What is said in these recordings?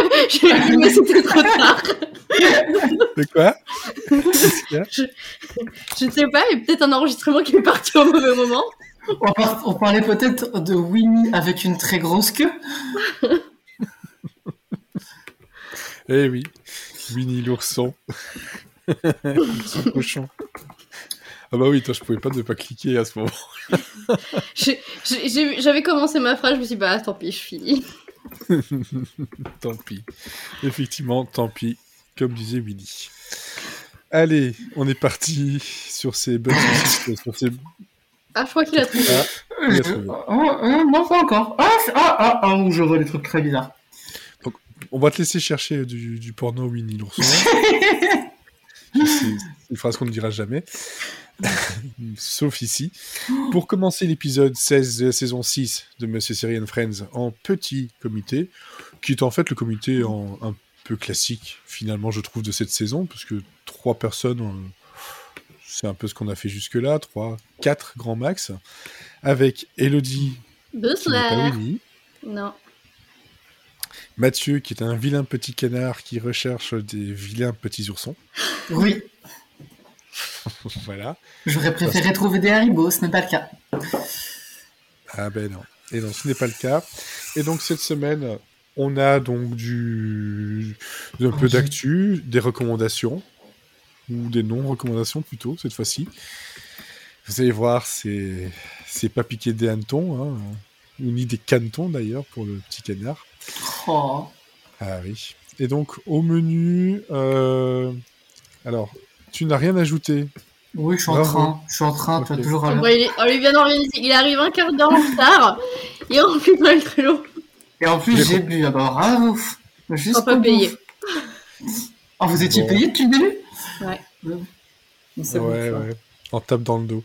j'ai vu, mais c'était trop tard. De quoi? Je, je ne sais pas, et peut-être un enregistrement qui est parti au mauvais moment. On, par- on parlait peut-être de Winnie avec une très grosse queue. Eh oui, Winnie l'ourson. Son cochon. Ah bah oui, toi, je pouvais pas ne pas cliquer à ce moment. J'ai- J'avais commencé ma phrase, je me suis dit, bah tant pis, je finis. tant pis. Effectivement, tant pis, comme disait Winnie. Allez, on est parti sur ces bonnes saucisses, sur ces... Ah, je crois qu'il a trouvé. Ah, il a trouvé. Oh, oh, non, pas encore. Ah, ah, ah, ah, où je vois des trucs très bizarres. On va te laisser chercher du, du porno Winnie l'ourson. C'est une phrase qu'on ne dira jamais. Sauf ici. Pour commencer l'épisode 16 de la saison 6 de Monsieur Serian Friends en petit comité, qui est en fait le comité en, un peu classique, finalement, je trouve, de cette saison, parce que trois personnes, euh, c'est un peu ce qu'on a fait jusque-là, trois, quatre grands max, avec Elodie, Bonsoir. Non. Mathieu, qui est un vilain petit canard qui recherche des vilains petits oursons. Oui, voilà. j'aurais préféré trouver des Haribo, ce n'est pas le cas. Ah ben non. Et non, ce n'est pas le cas. Et donc cette semaine, on a donc du un peu d'actu, des recommandations ou des non-recommandations plutôt cette fois-ci. Vous allez voir, c'est c'est pas piqué des hannetons, hein, ni des canetons d'ailleurs pour le petit canard. Oh. Ah oui. Et donc au menu, euh, alors tu n'as rien ajouté. Oui, je suis en train. Je suis en train, tu as toujours à On, va- il, on lui vient d'organiser. Il arrive un quart d'heure en retard. Il remplit pas le Trello. Et en plus, J'ai bu. Ah bah bravo. Juste pas payer. Oh, vous étiez Bon. payé depuis le début? Ouais. Ouais. Bon, ouais, ouais. En tape dans le dos.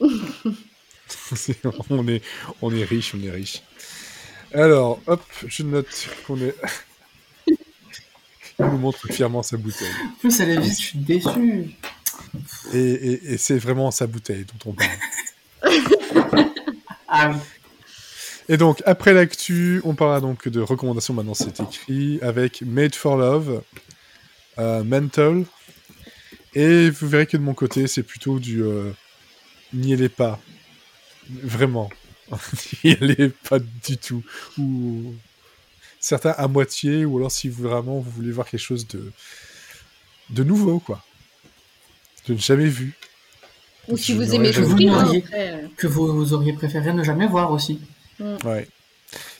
On, est, on est riche, on est riche. Alors, hop, je note qu'on est. Il nous montre fièrement sa bouteille. En plus, elle est vite, je suis déçu. Et, et- et c'est vraiment sa bouteille dont on parle. Ah oui. Et donc, après l'actu, on parlera donc de recommandations, maintenant c'est écrit, avec Made for Love, euh, Mental, et vous verrez que de mon côté, c'est plutôt du euh, n'y allez pas. Vraiment. n'y allez pas du tout. Ou certains à moitié, ou alors si vous- vraiment vous voulez voir quelque chose de, de nouveau, quoi. De jamais vu. Ou si Je vous aimez jamais tout vu. hein, Vous euh, Que vous, auriez préféré ne jamais voir aussi. Ouais.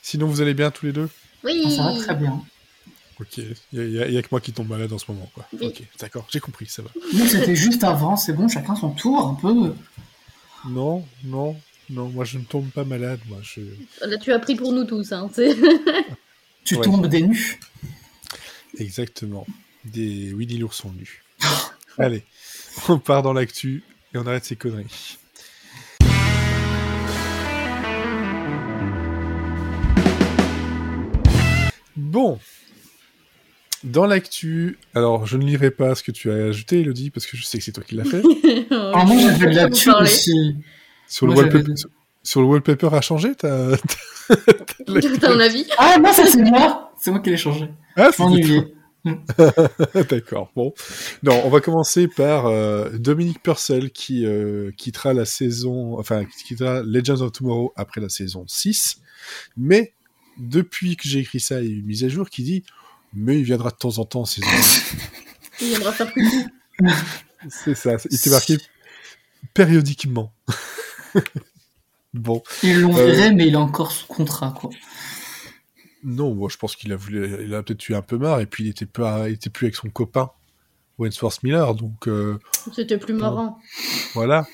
Sinon, vous allez bien tous les deux? Oui. Ah, ça va très bien. Ok. Il n'y a, y a que moi qui tombe malade en ce moment, quoi. Oui. Ok, d'accord, j'ai compris, ça va. Nous, c'était juste avant, c'est bon, chacun son tour, un peu. Non, non, non, moi je ne tombe pas malade, moi je... Là, tu as pris pour nous tous. Hein, c'est- Tu Ouais. tombes des nus. Exactement. Des Winnie l'ourson nus. Allez, on part dans l'actu et on arrête ces conneries. Bon. Dans l'actu, alors je ne lirai pas ce que tu as ajouté, Elodie, parce que je sais que c'est toi qui l'as fait. Ah, moi, j'avais de la Vous thune parlez. aussi. Sur le, wallpaper, sur le wallpaper à changer, t'as... T'as un avis Ah, non, ça, c'est moi. C'est moi qui l'ai changé. Ah, m'ennuyais. D'accord, bon. Non, on va commencer par euh, Dominique Purcell qui euh, quittera la saison, enfin, qui quittera Legends of Tomorrow après la saison 6. Mais depuis que j'ai écrit ça, il y a eu une mise à jour qui dit Mais il viendra de temps en temps en saison 6. Il viendra faire. C'est ça, il était marqué périodiquement. Bon, Ils l'ont Euh. viré, mais il est encore sous contrat, quoi. non, moi je pense qu'il a voulu, il a peut-être eu un peu marre et puis il était pas, il était plus avec son copain Wentworth Miller, donc. euh, C'était plus marrant. Voilà.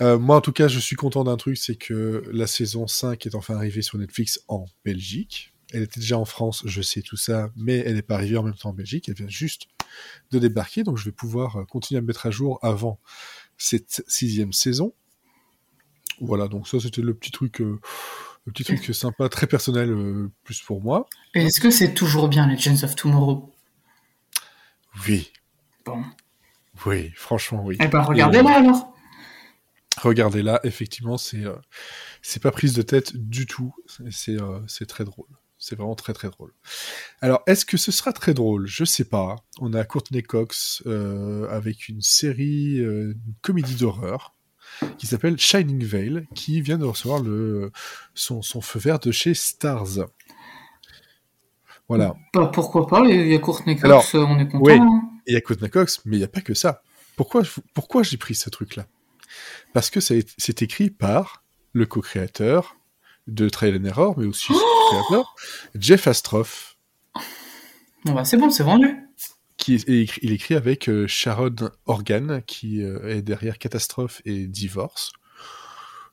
Euh, moi, en tout cas, je suis content d'un truc, c'est que la saison 5 est enfin arrivée sur Netflix en Belgique. Elle était déjà en France, je sais tout ça, mais elle n'est pas arrivée en même temps en Belgique. Elle vient juste de débarquer, donc je vais pouvoir continuer à me mettre à jour avant cette sixième saison. Voilà, donc ça, c'était le petit truc, euh, le petit truc sympa, très personnel, euh, plus pour moi. Est-ce que c'est toujours bien, Legends of Tomorrow? Oui, Bon. oui, franchement, oui. Eh ben, regardez-la alors. Regardez là, effectivement, c'est euh, c'est pas prise de tête du tout. C'est c'est très drôle. C'est vraiment très très drôle. Alors, est-ce que ce sera très drôle? Je sais pas. On a Courtney Cox euh, avec une série, euh, une comédie d'horreur qui s'appelle Shining Veil, qui vient de recevoir le son, son feu vert de chez Stars. Voilà. Bah, pourquoi pas, il y a Courtney Cox, Alors, on est content. oui. hein. Il y a Courtney Cox, mais il n'y a pas que ça. Pourquoi, pourquoi j'ai pris ce truc-là? Parce que c'est écrit par le co-créateur de Trial and Error, mais aussi son créateur, Jeff Astroff, Bon, bah, c'est bon, c'est vendu. Qui est, et écrit- il écrit avec euh, Sharon Organ, qui euh, est derrière Catastrophe et Divorce.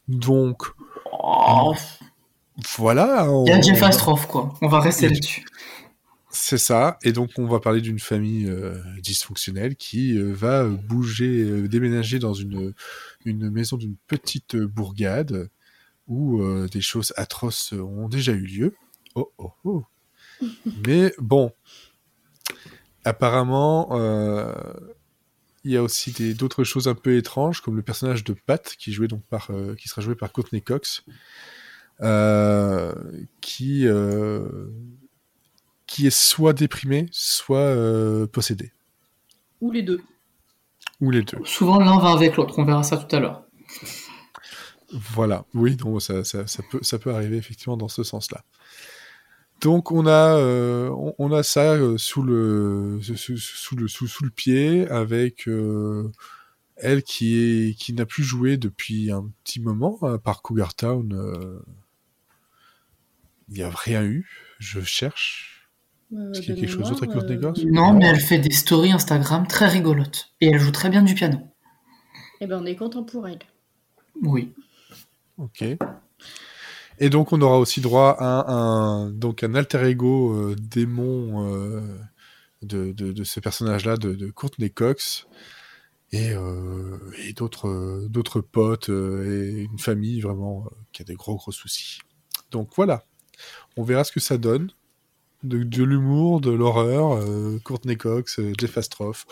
Donc, Oh, voilà. on- Il y a Jeff on- Astroff, quoi. On va rester là-dessus. C'est ça, et donc on va parler d'une famille euh, dysfonctionnelle qui euh, va bouger, euh, déménager dans une, une maison d'une petite bourgade où euh, des choses atroces ont déjà eu lieu. Oh oh oh. Mais bon, apparemment, euh, il y a aussi des- d'autres choses un peu étranges, comme le personnage de Pat, qui, jouait donc par, euh, qui sera joué par Courtney Cox, euh, qui, euh, qui est soit déprimé, soit euh, possédé. Ou les deux. Ou les deux. Souvent, l'un va avec l'autre. On verra ça tout à l'heure. Voilà, oui, donc ça, ça, ça peut, ça peut arriver effectivement dans ce sens-là. Donc on a, euh, on, on a ça euh, sous, le, sous, sous le, sous, sous le pied avec euh, elle qui, est, qui n'a plus joué depuis un petit moment, à part Cougar Town. euh, Il n'y a rien eu, je cherche. Euh, Est-ce qu'il y a quelque chose d'autre avec Cox euh, Non, mais elle fait des stories Instagram très rigolotes. Et elle joue très bien du piano. Eh ben, on est content pour elle. Oui. Ok. Et donc on aura aussi droit à un, donc un alter ego euh, démon euh, de, ce personnage-là, de, Courtney Cox, et, euh, d'autres d'autres potes et une famille vraiment qui a des gros gros soucis. Donc voilà, on verra ce que ça donne. De, l'humour, de l'horreur, Courtney Cox, Jeff Astroff.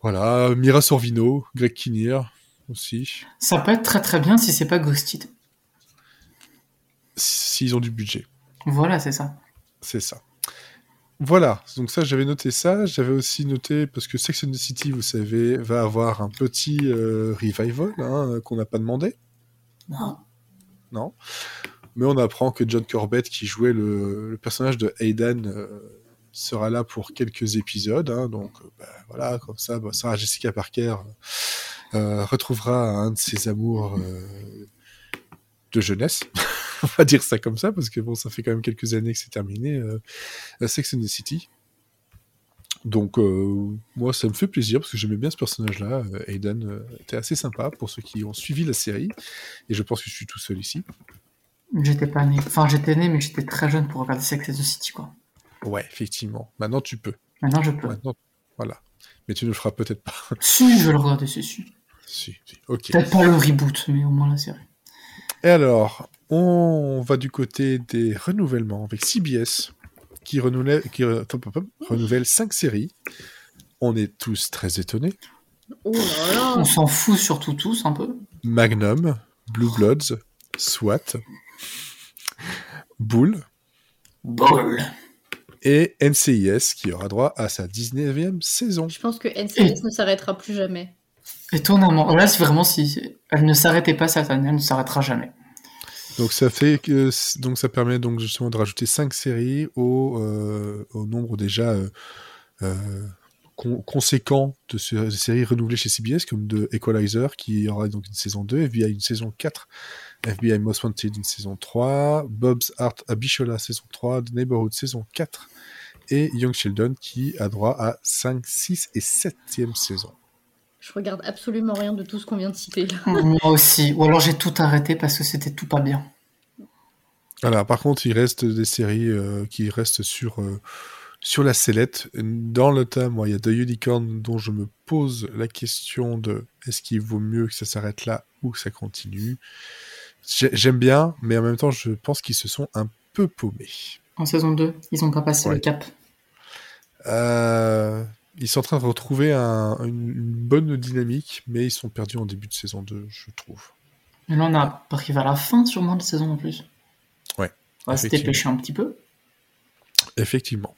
Voilà, Mira Sorvino, Greg Kinnear aussi, Ça peut être très très bien si c'est pas Ghosted. S'ils ont du budget. Voilà, c'est ça. C'est ça. Voilà, donc ça j'avais noté ça, j'avais aussi noté parce que Sex and the City, vous savez, va avoir un petit euh, revival hein, qu'on n'a pas demandé, Non. non Mais on apprend que John Corbett, qui jouait le, le personnage de Aidan, euh, sera là pour quelques épisodes, hein, donc euh, bah, voilà, comme ça, bah, Sarah Jessica Parker euh, retrouvera un de ses amours de jeunesse. on va dire ça comme ça, parce que bon, ça fait quand même quelques années que c'est terminé, euh, euh, Sex and the City. Donc, euh, moi, ça me fait plaisir, parce que j'aimais bien ce personnage-là. Euh, Aidan euh, était assez sympa pour ceux qui ont suivi la série, et je pense que je suis tout seul ici. J'étais pas né. Enfin, j'étais né, mais j'étais très jeune pour regarder Sex and the City, quoi. Ouais, effectivement. Maintenant, tu peux. Maintenant, je peux. Maintenant, voilà. Mais tu ne le feras peut-être pas. Si, je vais le regarder, c'est sûr. si, si. Ok. Peut-être pas le reboot, mais au moins la série. Et alors, on va du côté des renouvellements avec CBS qui renouvelle, qui re- hop, hop, hop, renouvelle 5 séries. On est tous très étonnés. Oh là là On s'en fout surtout tous un peu. Magnum, Blue Bloods, SWAT, Bull Ball. et NCIS qui aura droit à sa 19e saison. Je pense que NCS ne s'arrêtera plus jamais. Étonnamment. Là, c'est vraiment si elle ne s'arrêtait pas cette année, elle ne s'arrêtera jamais. Donc ça fait que ça permet donc justement de rajouter 5 séries au, euh, au nombre déjà euh, euh, con- conséquent de séries renouvelées chez CBS comme de Equalizer qui aura donc une saison 2, FBI une saison 4, FBI Most Wanted une saison 3, Bob's Art Abishola saison 3, The Neighborhood saison 4 et Young Sheldon qui a droit à 5, 6 et 7e saison. Je regarde absolument rien de tout ce qu'on vient de citer là. Moi aussi. Ou alors j'ai tout arrêté parce que c'était tout pas bien. Voilà, par contre, il reste des séries euh, qui restent sur, euh, sur la sellette. Dans le tas, moi, il y a The Unicorn dont je me pose la question de est-ce qu'il vaut mieux que ça s'arrête là ou que ça continue. J'ai- J'aime bien, mais en même temps, je pense qu'ils se sont un peu paumés. En saison 2, ils ont pas passé Ouais. le cap. Euh, ils sont en train de retrouver un- une, une bonne dynamique, mais ils sont perdus en début de saison 2, je trouve. Mais là, on a arrivé à la fin, sûrement, de saison en plus. Ouais, On va se dépêcher un petit peu. Effectivement.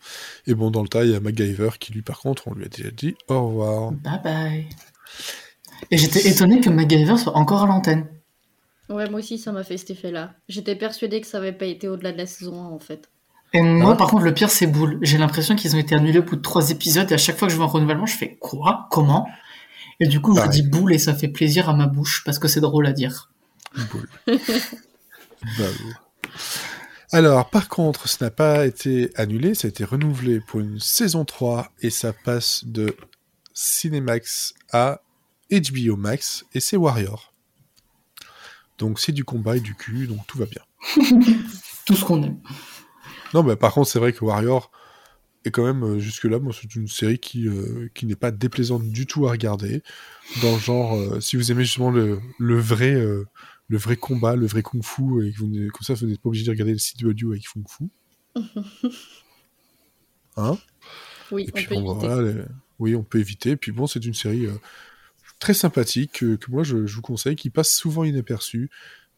Et bon, dans le tas, il y a MacGyver qui, lui, par contre, on lui a déjà dit au revoir. Bye bye. Et j'étais étonné que MacGyver soit encore à l'antenne. Ouais, moi aussi, ça m'a fait cet effet-là. J'étais persuadée que ça avait pas été au-delà de la saison 1, en fait. Et moi, Ah. par contre, le pire, c'est Boule. J'ai l'impression qu'ils ont été annulés au bout de trois épisodes et à chaque fois que je vois un renouvellement, je fais quoi? Comment? Et du coup, je dis Boule et ça fait plaisir à ma bouche parce que c'est drôle à dire. Boule. Bravo. Alors, par contre, ça n'a pas été annulé, ça a été renouvelé pour une saison 3 et ça passe de Cinemax à HBO Max et c'est Warrior. Donc c'est du combat et du cul, donc tout va bien. Tout ce qu'on aime. Non, mais par contre, c'est vrai que Warrior est quand même, euh, jusque-là, moi, c'est une série qui, euh, qui n'est pas déplaisante du tout à regarder. Dans le genre, euh, si vous aimez justement le, le vrai, euh, le vrai combat, le vrai kung-fu, et que vous, comme ça, vous n'êtes pas obligé de regarder le CW avec kung-fu. Hein? Oui, Et on puis, peut bon, éviter. voilà, les- oui, on peut éviter. Et puis bon, c'est une série euh, très sympathique euh, que moi, je, je vous conseille, qui passe souvent inaperçue.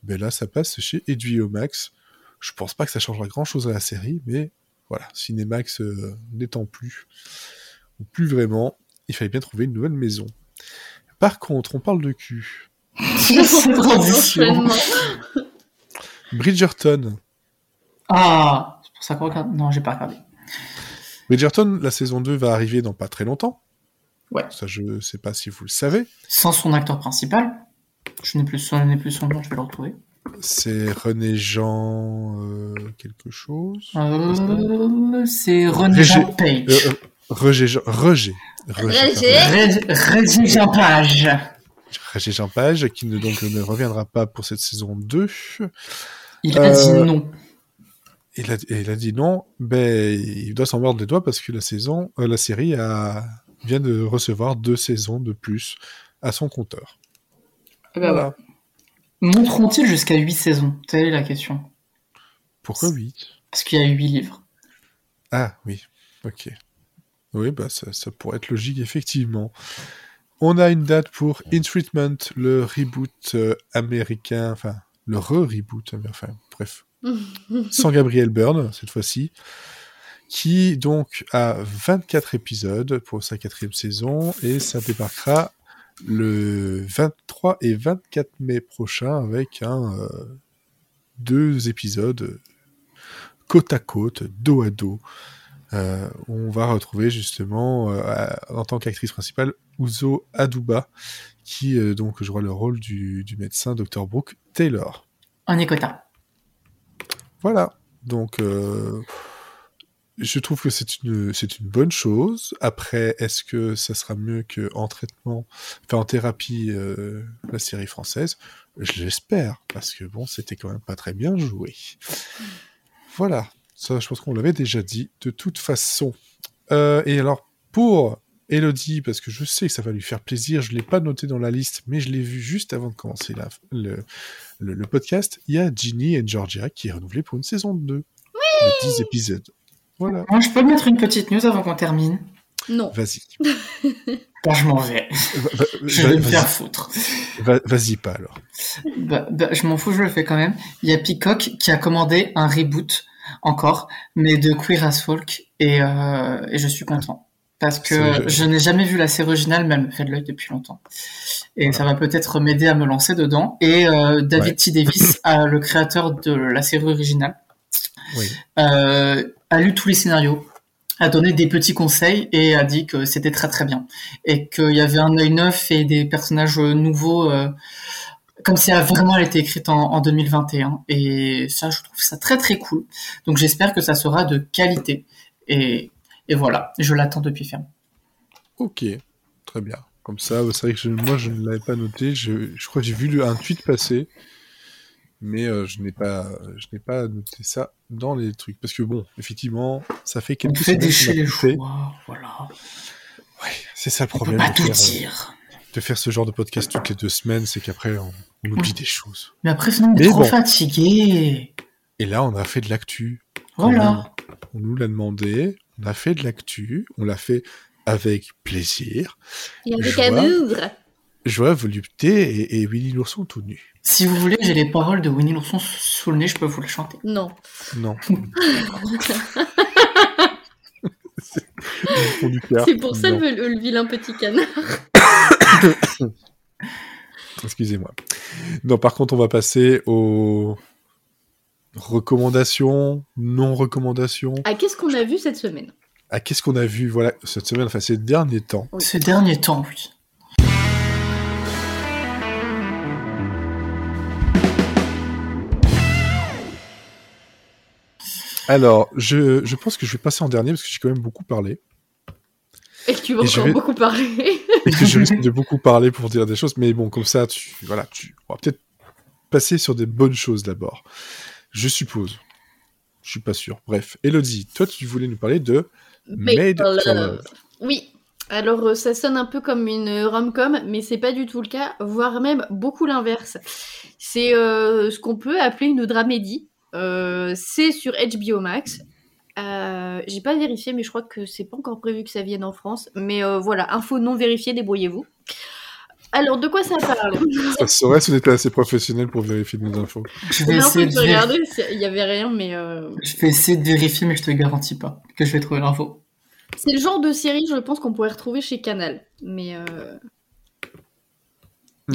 Mais là, ça passe chez HBO Max. Je pense pas que ça changera grand-chose à la série, mais voilà, Cinémax euh, n'étant plus, ou plus vraiment, il fallait bien trouver une nouvelle maison. Par contre, on parle de cul. Transition. Bridgerton. Ah, c'est pour ça qu'on regarde. Non, j'ai pas regardé. Bridgerton, la saison 2 va arriver dans pas très longtemps. Ouais. Ça, je sais pas si vous le savez. Sans son acteur principal. Je n'ai plus, son- je n'ai plus son nom, je vais le retrouver. C'est René Jean euh, quelque chose. Euh, c'est René Régé- Jean Page. Euh, euh, Roger Jean, Roger, Roger, Jean Page. Roger Jean Page, qui ne, donc ne reviendra pas pour cette saison 2. Il a dit non. Il a, et il a dit non, ben, il doit s'en mordre les doigts parce que la saison, euh, la série a, vient de recevoir deux saisons de plus à son compteur. Eh ben, Voilà. Monteront-ils jusqu'à 8 saisons? Telle est la question. Pourquoi oui Parce qu'il y a 8 livres. Ah oui, ok. Oui, bah ça, ça pourrait être logique, effectivement. On a une date pour In Treatment, le reboot euh, américain, enfin, le re-reboot, américain, enfin, bref, sans Gabriel Byrne, cette fois-ci, qui donc a 24 épisodes pour sa quatrième saison, et ça débarquera le 23 et 24 mai prochain avec un, euh, deux épisodes côte à côte, dos à dos, euh, où on va retrouver justement, euh, en tant qu'actrice principale, Uzo Aduba, qui donc jouera le rôle du, du médecin Dr. Brooke Taylor. Un écota. Voilà. Donc, je trouve que c'est une, c'est une bonne chose. Après, est-ce que ça sera mieux qu'en traitement, enfin en thérapie, euh, la série française? Je l'espère, parce que bon, c'était quand même pas très bien joué. Voilà. Ça, je pense qu'on l'avait déjà dit de toute façon. Euh, et alors, pour Elodie, parce que je sais que ça va lui faire plaisir, je l'ai pas noté dans la liste, mais je l'ai vu juste avant de commencer la, le, le, le podcast, il y a Ginny et Georgia qui est renouvelé pour une saison 2. De 10 épisodes. Voilà, Moi, je peux mettre une petite news avant qu'on termine. Non. vas-y. Bon, je m'en vais. Va- va- Je vais me faire foutre. va- Vas-y pas alors. Bah, bah, je m'en fous, je le fais quand même. Il y a Peacock qui a commandé un reboot encore, mais de Queer as Folk, et, euh, et je suis content. Parce que je n'ai jamais vu la série originale, mais elle me fait de l'œil depuis longtemps. Et ça va peut-être m'aider à me lancer dedans. Et euh, David Ouais. T. Davis, euh, le créateur de la série originale, Oui. euh, a lu tous les scénarios, a donné des petits conseils et a dit que c'était très très bien. Et qu'il y avait un œil neuf et des personnages nouveaux, euh, comme si elle vraiment été écrite en, en 2021. Et ça, je trouve ça très très cool. Donc j'espère que ça sera de qualité. Et, et voilà, je l'attends depuis ferme. Ok, très bien. Comme ça, c'est vrai que je- moi je ne l'avais pas noté. Je, je crois que j'ai vu un tweet passer, mais euh, je n'ai pas, je n'ai pas noté ça dans les trucs parce que bon, effectivement, ça fait On quelques fait semaines qu'on déchirer les fait. choix, voilà. Ouais, c'est ça le On peut problème pas de tout faire, euh, dire. de faire ce genre de podcast toutes les deux semaines, c'est qu'après on, on oublie des choses. Mais après, sinon, on est Mais trop bon. fatigué. Et là, on a fait de l'actu. Voilà. On nous l'a demandé, on a fait de l'actu, on l'a fait avec plaisir. Et avec Joie. amour. Joie, volupté et, et Winnie l'ourson tout nu. Si vous voulez, j'ai les paroles de Winnie l'ourson sous le nez, je peux vous le chanter. Non. Non. C'est pour ça Non. le, le vilain petit canard. Excusez-moi. Non, par contre, on va passer aux recommandations, non-recommandations. Ah, qu'est-ce qu'on a vu cette semaine? À qu'est-ce qu'on a vu voilà, cette semaine, enfin ces derniers temps. Oui. Ces derniers temps, oui. Alors, je, je pense que je vais passer en dernier parce que j'ai quand même beaucoup parlé. Et que tu vas encore vais- beaucoup parler. Et que je risque de beaucoup parler pour dire des choses. Mais bon, comme ça, tu, voilà, tu, on va peut-être passer sur des bonnes choses d'abord. Je suppose. Je suis pas sûr. Bref. Elodie, toi, tu voulais nous parler de Made for Love. Oui. Alors, euh, ça sonne un peu comme une rom-com, mais c'est pas du tout le cas, voire même beaucoup l'inverse. C'est euh, ce qu'on peut appeler une dramédie. Euh, c'est sur HBO Max. Euh, J'ai pas vérifié, mais je crois que c'est pas encore prévu que ça vienne en France. Mais euh, voilà, info non vérifiée, débrouillez-vous. Alors, de quoi ça parle? Ça serait si on était assez professionnel pour vérifier nos infos. Je vais, essayer de il y avait rien, mais euh, je vais essayer de vérifier, mais je te garantis pas que je vais trouver l'info. c'est le genre de série, je pense, qu'on pourrait retrouver chez Canal. Mais euh,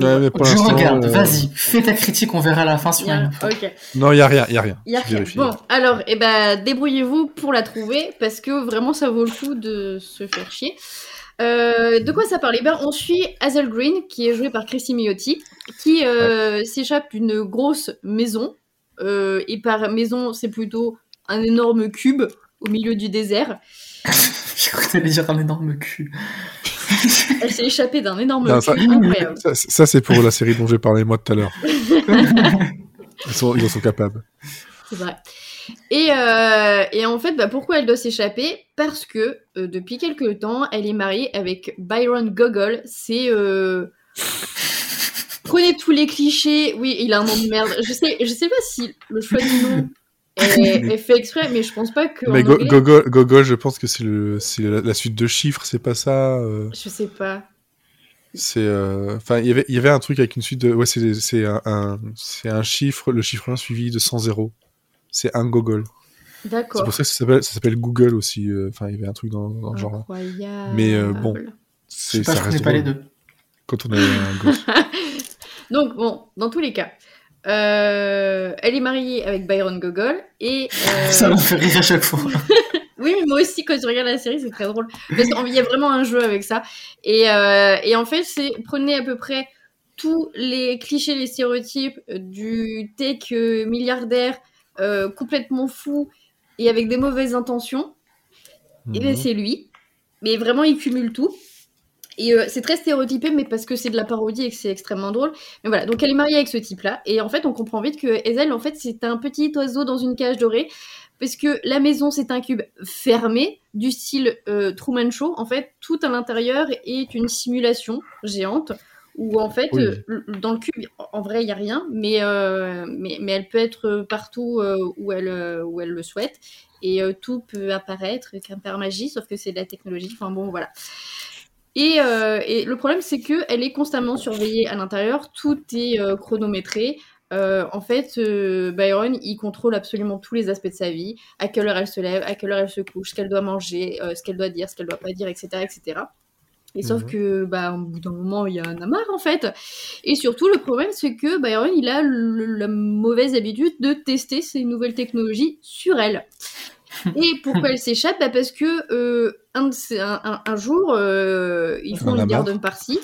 Ouais, mais pour Je regarde, euh, vas-y, fais ta critique, on verra à la fin si on a a- une info. ok. Non, il y a rien, il y a rien. Il y a Je rien. vérifie. Bon, alors, eh ben, débrouillez-vous pour la trouver parce que vraiment ça vaut le coup de se faire chier. Euh, de quoi ça parle? Eh ben, on suit Hazel Green, qui est jouée par Chrissy Miotti, qui euh, s'échappe d'une grosse maison. Euh, et par maison, c'est plutôt un énorme cube au milieu du désert. J'ai cru que t'allais dire un énorme cul. Elle s'est échappée d'un énorme Non, ça- cube incroyable. Ça, ça, c'est pour la série dont j'ai parlé moi tout à l'heure. Ils, sont, ils en sont capables. C'est vrai. Et, euh, et en fait, bah, pourquoi elle doit s'échapper? Parce que euh, depuis quelques temps, elle est mariée avec Byron Gogol. C'est. euh, Prenez tous les clichés. Oui, il a un nom de merde. Je sais, je sais pas si le choix du nom est, est fait exprès, mais je pense pas que. Mais Go- Gogol, Gogol, je pense que c'est le, c'est la, la suite de chiffres, c'est pas ça. euh, Je sais pas. c'est, euh, enfin, il y avait, il y avait un truc avec une suite de, ouais, c'est, c'est un, un- c'est un chiffre, le chiffre 1 suivi de 100 zéros. C'est un Gogol. C'est D'accord. pour ça que ça s'appelle, ça s'appelle Google aussi. euh, Enfin, il y avait un truc dans, dans le genre. Incroyable. Mais, euh, bon. C'est, ça reste pas les deux. quand on a un gosse. Donc, bon, dans tous les cas, euh, elle est mariée avec Byron Gogol et. euh, Ça me fait rire à chaque fois. Oui, mais moi aussi, quand je regarde la série, c'est très drôle. Parce qu'il y a vraiment un jeu avec ça. Et, euh, et en fait, c'est prenez à peu près tous les clichés, les stéréotypes du tech milliardaire euh, complètement fou et avec des mauvaises intentions. Et ben Mhm. c'est lui. Mais vraiment, il cumule tout. Et euh, c'est très stéréotypé, mais parce que c'est de la parodie et que c'est extrêmement drôle. Mais voilà, donc elle est mariée avec ce type-là. Et en fait, on comprend vite que Hazel, en fait, c'est un petit oiseau dans une cage dorée. Parce que la maison, c'est un cube fermé, du style euh, Truman Show. En fait, tout à l'intérieur est une simulation géante. Où en fait, Oui. euh, dans le cube, en vrai, il n'y a rien. Mais, mais, mais elle peut être partout où, elle, où elle le souhaite et tout peut apparaître qu'un père magie, sauf que c'est de la technologie. Enfin bon, voilà. Et, euh, et le problème, c'est que elle est constamment surveillée à l'intérieur. Tout est euh, chronométré. Euh, en fait, Byron, il contrôle absolument tous les aspects de sa vie. À quelle heure elle se lève, à quelle heure elle se couche, ce qu'elle doit manger, ce qu'elle doit dire, ce qu'elle doit pas dire, etc., etc. Et sauf Mhm. que, bah, au bout d'un moment, il y a un amarre, en fait. Et surtout, le problème, c'est que Byron, il a le- la mauvaise habitude de tester ces nouvelles technologies sur elle. Et pourquoi elle s'échappe? Bah Parce que un, jour, euh, ils font une garden party.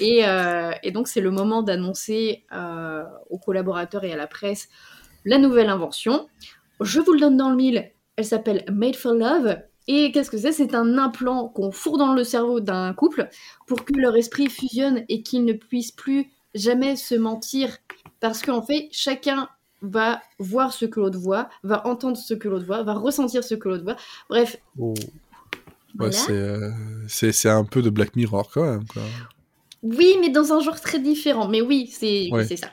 Et, euh, et donc, c'est le moment d'annoncer euh, aux collaborateurs et à la presse la nouvelle invention. Je vous le donne dans le mille. Elle s'appelle Made for Love. Et qu'est-ce que c'est? C'est un implant qu'on fourre dans le cerveau d'un couple pour que leur esprit fusionne et qu'ils ne puissent plus jamais se mentir. Parce qu'en fait, chacun va voir ce que l'autre voit, va entendre ce que l'autre voit, va ressentir ce que l'autre voit. Bref, Oh. Voilà. Ouais, c'est, euh, c'est, un peu de Black Mirror quand même. Quoi. Oui, mais dans un genre très différent. Mais oui, c'est Ouais. ça.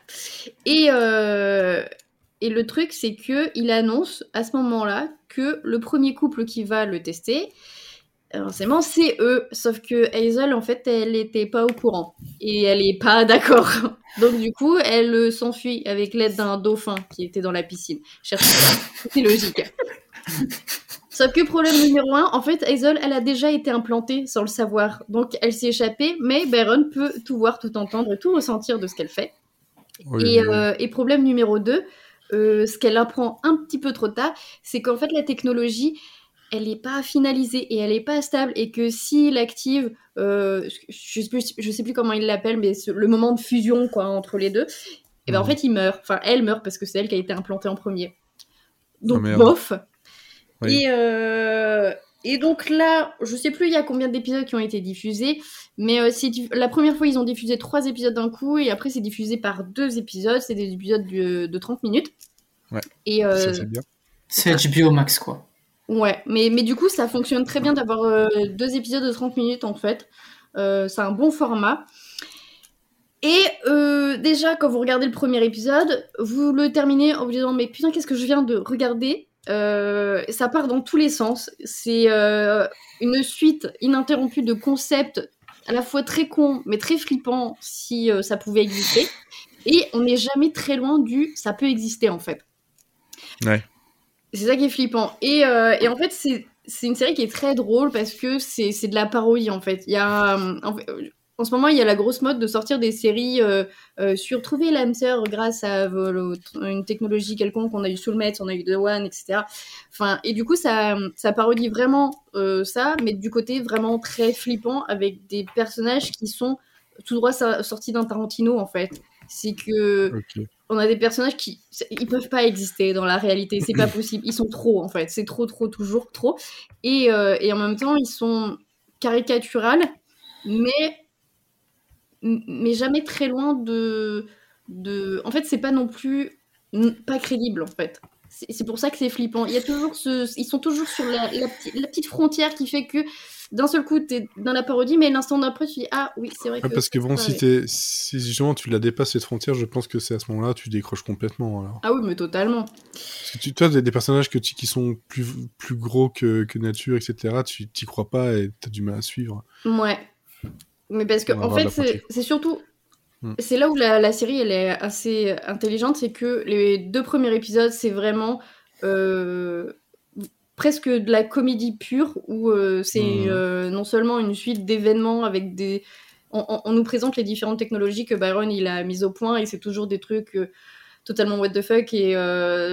Et, euh, et le truc, c'est que il annonce à ce moment-là que le premier couple qui va le tester, forcément, c'est eux. Sauf que Hazel, en fait, elle n'était pas au courant. Et elle n'est pas d'accord. Donc, du coup, elle euh, s'enfuit avec l'aide d'un dauphin qui était dans la piscine. C'est logique. Sauf que problème numéro un, en fait, Hazel, elle a déjà été implantée sans le savoir. Donc, elle s'est échappée, mais Byron peut tout voir, tout entendre, tout ressentir de ce qu'elle fait. et, euh, et, problème numéro deux, euh, ce qu'elle apprend un petit peu trop tard, c'est qu'en fait, la technologie, elle n'est pas finalisée et elle n'est pas stable et que s'il active, euh, je, sais plus, sais plus comment il l'appelle, mais le moment de fusion quoi entre les deux, et ben en mhm. fait il meurt. Enfin, elle meurt parce que c'est elle qui a été implantée en premier. Donc oh, bof. Et, euh, et donc là, je sais plus il y a combien d'épisodes qui ont été diffusés, mais euh, la première fois ils ont diffusé trois épisodes d'un coup et après c'est diffusé par deux épisodes. C'est des épisodes de, de 30 minutes. Ouais. Et c'est HBO Max quoi. Ouais, mais, mais du coup, ça fonctionne très bien d'avoir euh, deux épisodes de 30 minutes en fait. Euh, c'est un bon format. Et euh, déjà, quand vous regardez le premier épisode, vous le terminez en vous disant Mais putain, qu'est-ce que je viens de regarder? Ça part dans tous les sens. C'est une suite ininterrompue de concepts à la fois très cons, mais très flippants si ça pouvait exister. Et on n'est jamais très loin du ça peut exister en fait. Ouais. C'est ça qui est flippant. Et, euh, et en fait, c'est, une série qui est très drôle parce que c'est, de la parodie, en fait. Il y a, euh, en, en, ce moment, il y a la grosse mode de sortir des séries euh, euh sur trouver l'âme sœur grâce à une technologie quelconque. On a eu Soulmates, on a eu The One, etc. Enfin, et du coup, ça, ça parodie vraiment ça, mais du côté vraiment très flippant avec des personnages qui sont tout droit sortis d'un Tarantino, en fait. C'est que on a des personnages qui ils peuvent pas exister dans la réalité, c'est pas possible, ils sont trop en fait, c'est trop trop toujours trop et, euh, et en même temps ils sont caricaturales mais mais jamais très loin de de en fait c'est pas non plus pas crédible en fait. C'est pour ça que c'est flippant. Il y a toujours ce, ils sont toujours sur la, la petite frontière qui fait que d'un seul coup, tu es dans la parodie, mais l'instant d'après, tu dis Ah oui, c'est vrai. que parce que bon, si, si justement tu la dépasses cette frontière, je pense que c'est à ce moment-là tu décroches complètement. Alors. Ah oui, mais totalement. Parce que tu, toi, des, des personnages que tu, qui sont plus, plus gros que, que nature, etc., tu t'y crois pas et tu as du mal à suivre. Ouais. Mais parce que, en fait, c'est surtout. Hmm. C'est là où la, la, série elle est assez intelligente, c'est que les deux premiers épisodes, c'est vraiment. Euh, presque de la comédie pure où euh, c'est mmh. euh, non seulement une suite d'événements avec des on, nous présente les différentes technologies que Byron il a mises au point et c'est toujours des trucs totalement what the fuck et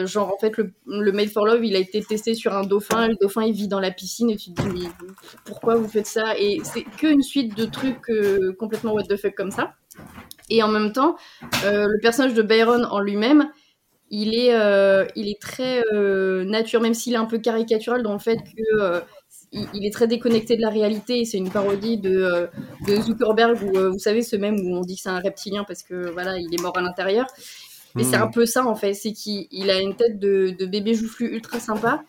genre en fait le, le, Made for Love il a été testé sur un dauphin le dauphin il vit dans la piscine et tu te dis mais pourquoi vous faites ça? Et c'est qu'une suite de trucs complètement what the fuck comme ça et en même temps le personnage de Byron en lui-même il est, euh, il est très euh, nature, même s'il est un peu caricatural dans le fait que euh, il, est très déconnecté de la réalité. C'est une parodie de, de Zuckerberg, où vous savez ce même où on dit que c'est un reptilien parce que voilà, il est mort à l'intérieur. Mais c'est un hmm. peu ça en fait, c'est qu'il a une tête de, de bébé joufflu ultra sympa,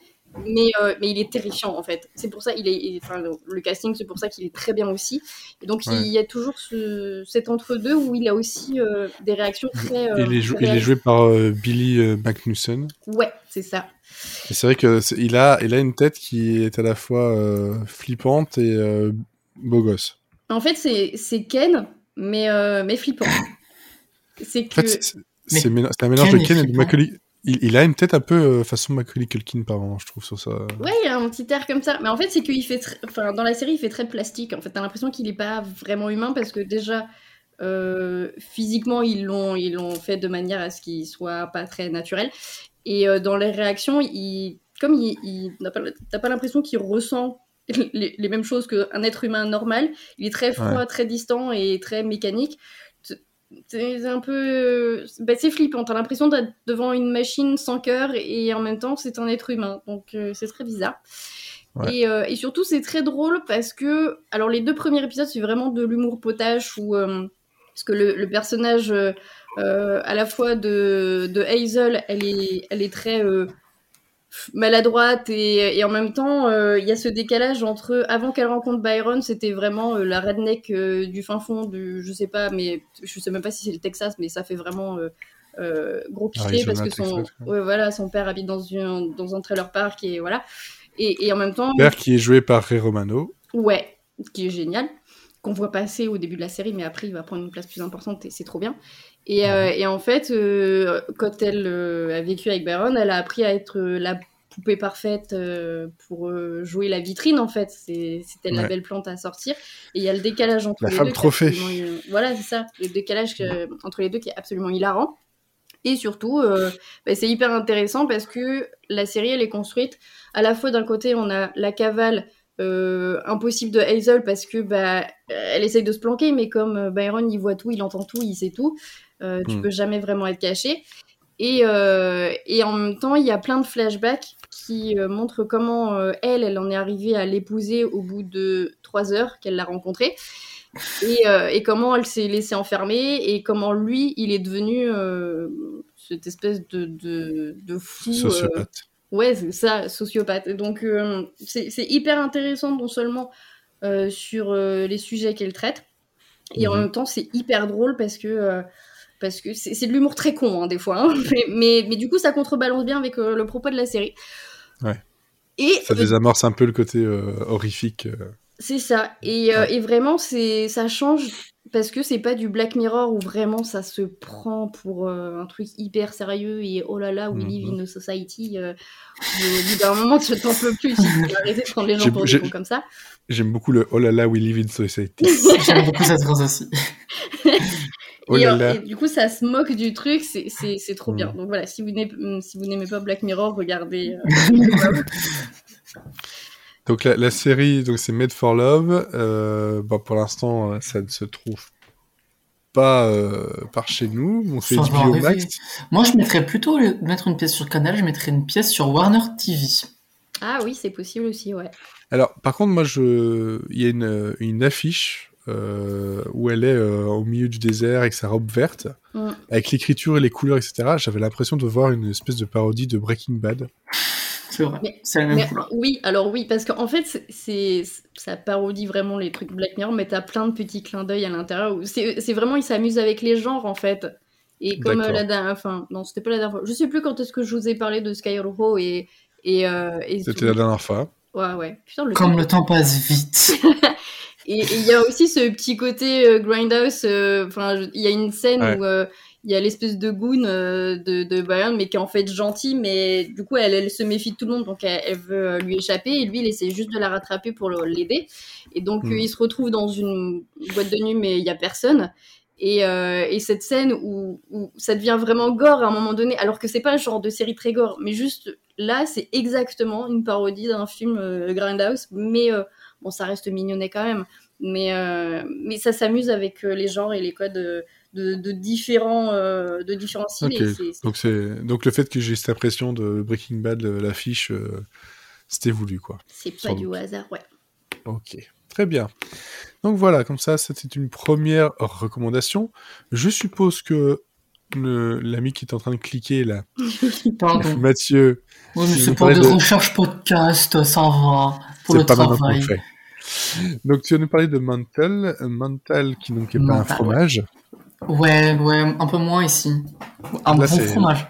mais, euh, mais il est terrifiant en fait. C'est pour ça il est, enfin, le casting, c'est pour ça qu'il est très bien aussi. Et donc il y a toujours ce, cet entre-deux où il a aussi euh, des réactions très. il, est il, est joué par euh, Billy McNuson. Ouais, c'est ça. c'est vrai que il a, il a une tête qui est à la fois flippante et beau gosse. En fait, c'est Ken, mais, mais flippant. C'est que. C'est un mélange de Ken et de Macaulay. Il, a une tête un peu euh, façon Macaulay Culkin par moment, je trouve, sur ça. Ouais, il a un petit air comme ça. Mais en fait, c'est qu'il fait. Enfin, dans la série, il fait très plastique. En fait, t'as l'impression qu'il est pas vraiment humain parce que déjà, euh, physiquement, ils l'ont, ils l'ont fait de manière à ce qu'il soit pas très naturel. Et euh, dans les réactions, il, comme il, il t'as pas l'impression qu'il ressent les, les, mêmes choses qu'un être humain normal. Il est très froid, très distant et très mécanique c'est un peu. Bah, c'est flippant. T'as l'impression d'être devant une machine sans cœur et en même temps, c'est un être humain. Donc, euh, c'est très bizarre. Et, euh, et, surtout, c'est très drôle parce que. Alors, les deux premiers épisodes, c'est vraiment de l'humour potache où. Euh, parce que le, le personnage, à la fois de, de, Hazel, elle est, elle est très maladroite et, et, en même temps euh, il y a ce décalage entre avant qu'elle rencontre Byron c'était vraiment euh, la redneck euh, du fin fond du je sais pas mais je sais même pas si c'est le Texas mais ça fait vraiment gros cliché parce que son ouais, voilà son père habite dans une dans un trailer park et voilà. Et, et en même temps père qui est joué par Ray Romano. Ouais, qui est génial, qu'on voit passer au début de la série, mais après il va prendre une place plus importante et c'est trop bien. Et, euh, et en fait, euh, quand elle euh, a vécu avec Byron, elle a appris à être la poupée parfaite pour jouer la vitrine en fait. C'était la belle plante à sortir. Et il y a le décalage entre La les femme deux. qui est trophée. absolument, Voilà, c'est ça. Le décalage entre les deux qui est absolument hilarant. Et surtout, euh, bah, c'est hyper intéressant parce que la série, elle est construite à la fois d'un côté, on a la cavale euh, impossible de Hazel parce que bah, elle essaye de se planquer, mais comme Byron, il voit tout, il entend tout, il sait tout, euh, tu Mm. peux jamais vraiment être caché. Et, euh, et en même temps, il y a plein de flashbacks qui euh, montrent comment elle, elle en est arrivée à l'épouser au bout de trois heures qu'elle l'a rencontré. Et, et comment elle s'est laissée enfermer et comment lui, il est devenu cette espèce de, de, de fou. Sociopathe. Ouais, c'est ça, sociopathe. Donc, c'est hyper intéressant, non seulement sur les sujets qu'elle traite, et en Mhm. même temps, c'est hyper drôle parce que parce que c'est c'est de l'humour très con, hein, des fois. hein. Mais, mais, mais du coup, ça contrebalance bien avec euh, le propos de la série. Ouais. Et Ça euh, désamorce un peu le côté euh, horrifique. euh. c'est ça. Et, euh, Ouais. et vraiment, c'est ça change parce que c'est pas du Black Mirror où vraiment ça se prend pour euh, un truc hyper sérieux et oh là là, we live Mhm. in a society. euh, au bout d'un moment, tu t'en peux plus. Tu peux arrêter de prendre les gens pour des cons comme ça. J'aime beaucoup le Oh là là, we live in society. J'aime beaucoup cette phrase aussi. Oh et, là là. et du coup, ça se moque du truc, c'est- c'est c'est trop Mm. bien. Donc voilà, si vous n'aimez si vous n'aimez pas Black Mirror, regardez. euh, Donc la, la série, donc c'est Made for Love. Euh, bon, pour l'instant, euh, ça ne se trouve pas euh, par chez nous. On fait. Moi, je mettrais plutôt, mettre une pièce sur Canal, je mettrais une pièce sur Warner TV. Ah oui, c'est possible aussi, ouais. Alors, par contre, moi, je, il y a une, une affiche euh, où elle est euh, au milieu du désert avec sa robe verte, Mm. avec l'écriture et les couleurs, etc. J'avais l'impression de voir une espèce de parodie de Breaking Bad. C'est vrai. Mais- C'est la même Mais, couleur. oui, alors oui, parce qu'en fait, c'est- ça parodie vraiment les trucs Black Mirror, mais t'as plein de petits clins d'œil à l'intérieur. C'est vraiment, ils s'amusent avec les genres, en fait. Et comme euh, la dernière... Enfin, non, c'était pas la dernière fois. Je sais plus quand est-ce que je vous ai parlé de Skyroho et... Et, euh, et C'était la dernière fois. Ouais, ouais. Putain, le Comme temps- le temps passe vite. Et il y a aussi ce petit côté euh, Grindhouse. euh, Enfin, il y a une scène Ouais. où euh, il y a l'espèce de goon euh, de, de Byron, mais qui est en fait gentil, mais du coup, elle, elle se méfie de tout le monde, donc elle, elle veut lui échapper, et lui, il essaie juste de la rattraper pour le- l'aider. Et donc, Mm. euh, il se retrouve dans une boîte de nuit, mais il y a personne. Et, euh, et cette scène où, où ça devient vraiment gore à un moment donné, alors que c'est pas un genre de série très gore, mais juste là, c'est exactement une parodie d'un film euh, Grindhouse, mais bon, ça reste mignonnet quand même. Mais, euh, mais ça s'amuse avec euh, les genres et les codes de, de différents, euh, de différents styles. Ok. et c'est- c'est- Donc, c'est donc le fait que j'ai cette impression de Breaking Bad, l'affiche, euh, c'était voulu, quoi. C'est pas sans du doute. hasard, ouais. Ok, très bien. Donc voilà, comme ça, c'était une première recommandation. Je suppose que l'ami qui est en train de cliquer là, Pardon. Mathieu, Oui, mais c'est pour des de- recherches podcast, ça va. Pour le pas travail. fait. Donc tu vas nous parler de Mantel, un Mantel qui donc est pas un fromage, Ouais, ouais, un peu moins ici. Un Là, bon fromage.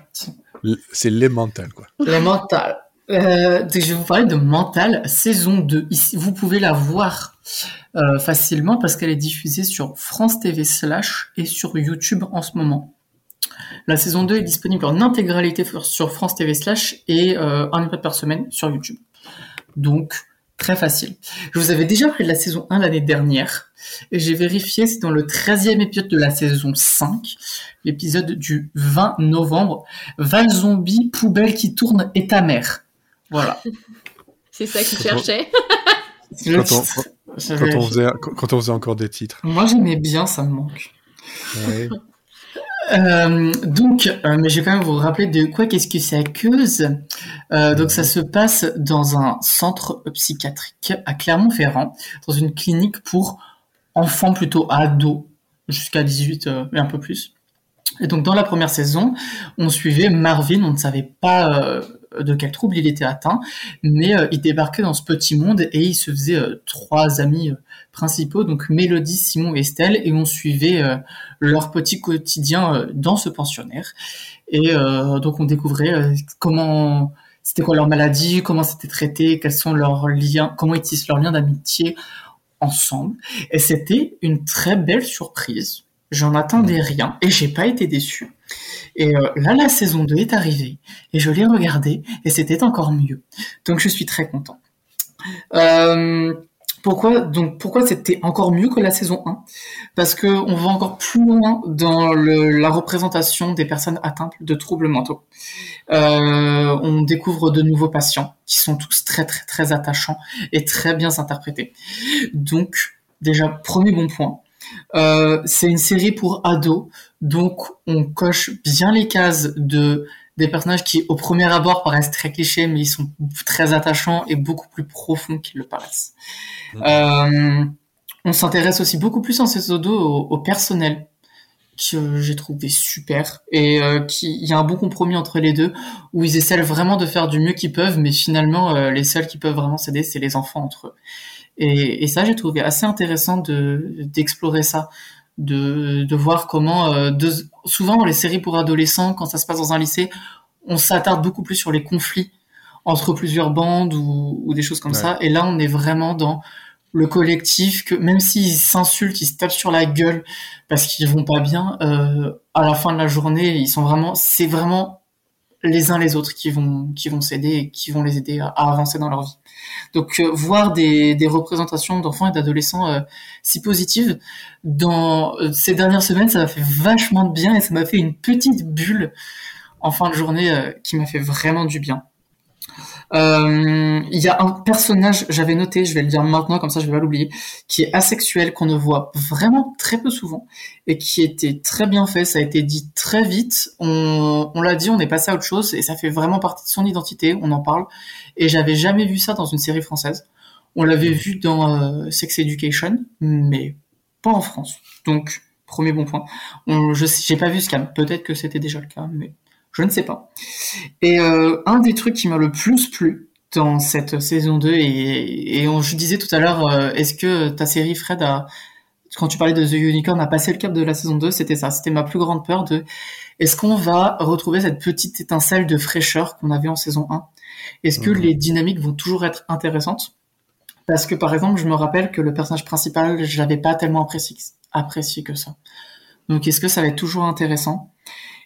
C'est les Mantel quoi. Le mental. Euh, je vais vous parler de Mental, saison 2. Ici, vous pouvez la voir euh, facilement parce qu'elle est diffusée sur France TV Slash et sur YouTube en ce moment. La saison 2 est disponible en intégralité sur- France TV Slash et euh, un épisode par semaine sur YouTube. Donc, très facile. Je vous avais déjà parlé de la saison 1 l'année dernière et j'ai vérifié, c'est dans le 13e épisode de la saison 5, l'épisode du 20 novembre. Val zombie, poubelle qui tourne et ta mère. Voilà. C'est ça qu'il cherchait. C'est le Quand on-. Quand on, faisait, quand, quand on faisait encore des titres. Moi j'aimais bien, ça me manque. Ouais. Euh, donc, euh, mais je vais quand même vous rappeler de quoi qu'est-ce que ça cause. Euh, donc, ça se passe dans un centre psychiatrique à Clermont-Ferrand, dans une clinique pour enfants plutôt ados, jusqu'à 18 euh, et un peu plus. Et donc, dans la première saison, on suivait Marvin, on ne savait pas de quel trouble il était atteint, mais il débarquait dans ce petit monde et il se faisait trois amis principaux, donc Mélodie, Simon et Estelle, et on suivait euh, leur petit quotidien euh, dans ce pensionnaire. Et euh, donc on découvrait comment c'était quoi leur maladie, comment c'était traité, quels sont leurs liens, comment ils tissent leurs liens d'amitié ensemble. Et c'était une très belle surprise. J'en attendais rien et j'ai pas été déçu. Et euh, là, la saison 2 est arrivée et je l'ai regardée et c'était encore mieux. Donc je suis très content. Euh, pourquoi donc pourquoi c'était encore mieux que la saison 1 Parce que on va encore plus loin dans la représentation des personnes atteintes de troubles mentaux. Euh, on découvre de nouveaux patients qui sont tous très très très attachants et très bien interprétés. Donc déjà premier bon point. Euh, c'est une série pour ados, donc on coche bien les cases de des personnages qui, au premier abord, paraissent très clichés, mais ils sont très attachants et beaucoup plus profonds qu'ils le paraissent. Euh, on s'intéresse aussi beaucoup plus en ces odos au, personnel que j'ai trouvé super et euh, qui il y a un bon compromis entre les deux où ils essaient vraiment de faire du mieux qu'ils peuvent mais finalement euh, les seuls qui peuvent vraiment s'aider c'est les enfants entre eux. Et, et ça j'ai trouvé assez intéressant de d'explorer ça de, de voir comment euh, souvent dans les séries pour adolescents quand ça se passe dans un lycée on s'attarde beaucoup plus sur les conflits entre plusieurs bandes ou, ou des choses comme ça et là on est vraiment dans le collectif que même s'ils s'insultent ils se tapent sur la gueule parce qu'ils vont pas bien euh, à la fin de la journée ils sont vraiment c'est vraiment les uns les autres qui vont qui vont s'aider et qui vont les aider à, avancer dans leur vie. Donc euh, voir des, représentations d'enfants et d'adolescents euh, si positives dans euh, ces dernières semaines, ça m'a fait vachement de bien et ça m'a fait une petite bulle en fin de journée qui m'a fait vraiment du bien. Euh, il y a un personnage, j'avais noté, je vais le dire maintenant, comme ça je vais pas l'oublier, qui est asexuel, qu'on ne voit vraiment très peu souvent, et qui était très bien fait, ça a été dit très vite, on, l'a dit, on est passé à autre chose, et ça fait vraiment partie de son identité, on en parle, et j'avais jamais vu ça dans une série française. On l'avait vu dans euh, Sex Education, mais pas en France. Donc, premier bon point. On, je j'ai pas vu Scam, peut-être que c'était déjà le cas, mais je ne sais pas. Et euh, un des trucs qui m'a le plus plu dans cette saison 2, et, et on, je disais tout à l'heure, euh, est-ce que ta série, Fred, a, quand tu parlais de The Unicorn, a passé le cap de la saison 2, c'était ça. C'était ma plus grande peur de est-ce qu'on va retrouver cette petite étincelle de fraîcheur qu'on avait en saison 1 Est-ce que mhm. les dynamiques vont toujours être intéressantes? Parce que par exemple, je me rappelle que le personnage principal, je l'avais pas tellement apprécié, apprécié que ça. Donc est-ce que ça va être toujours intéressant?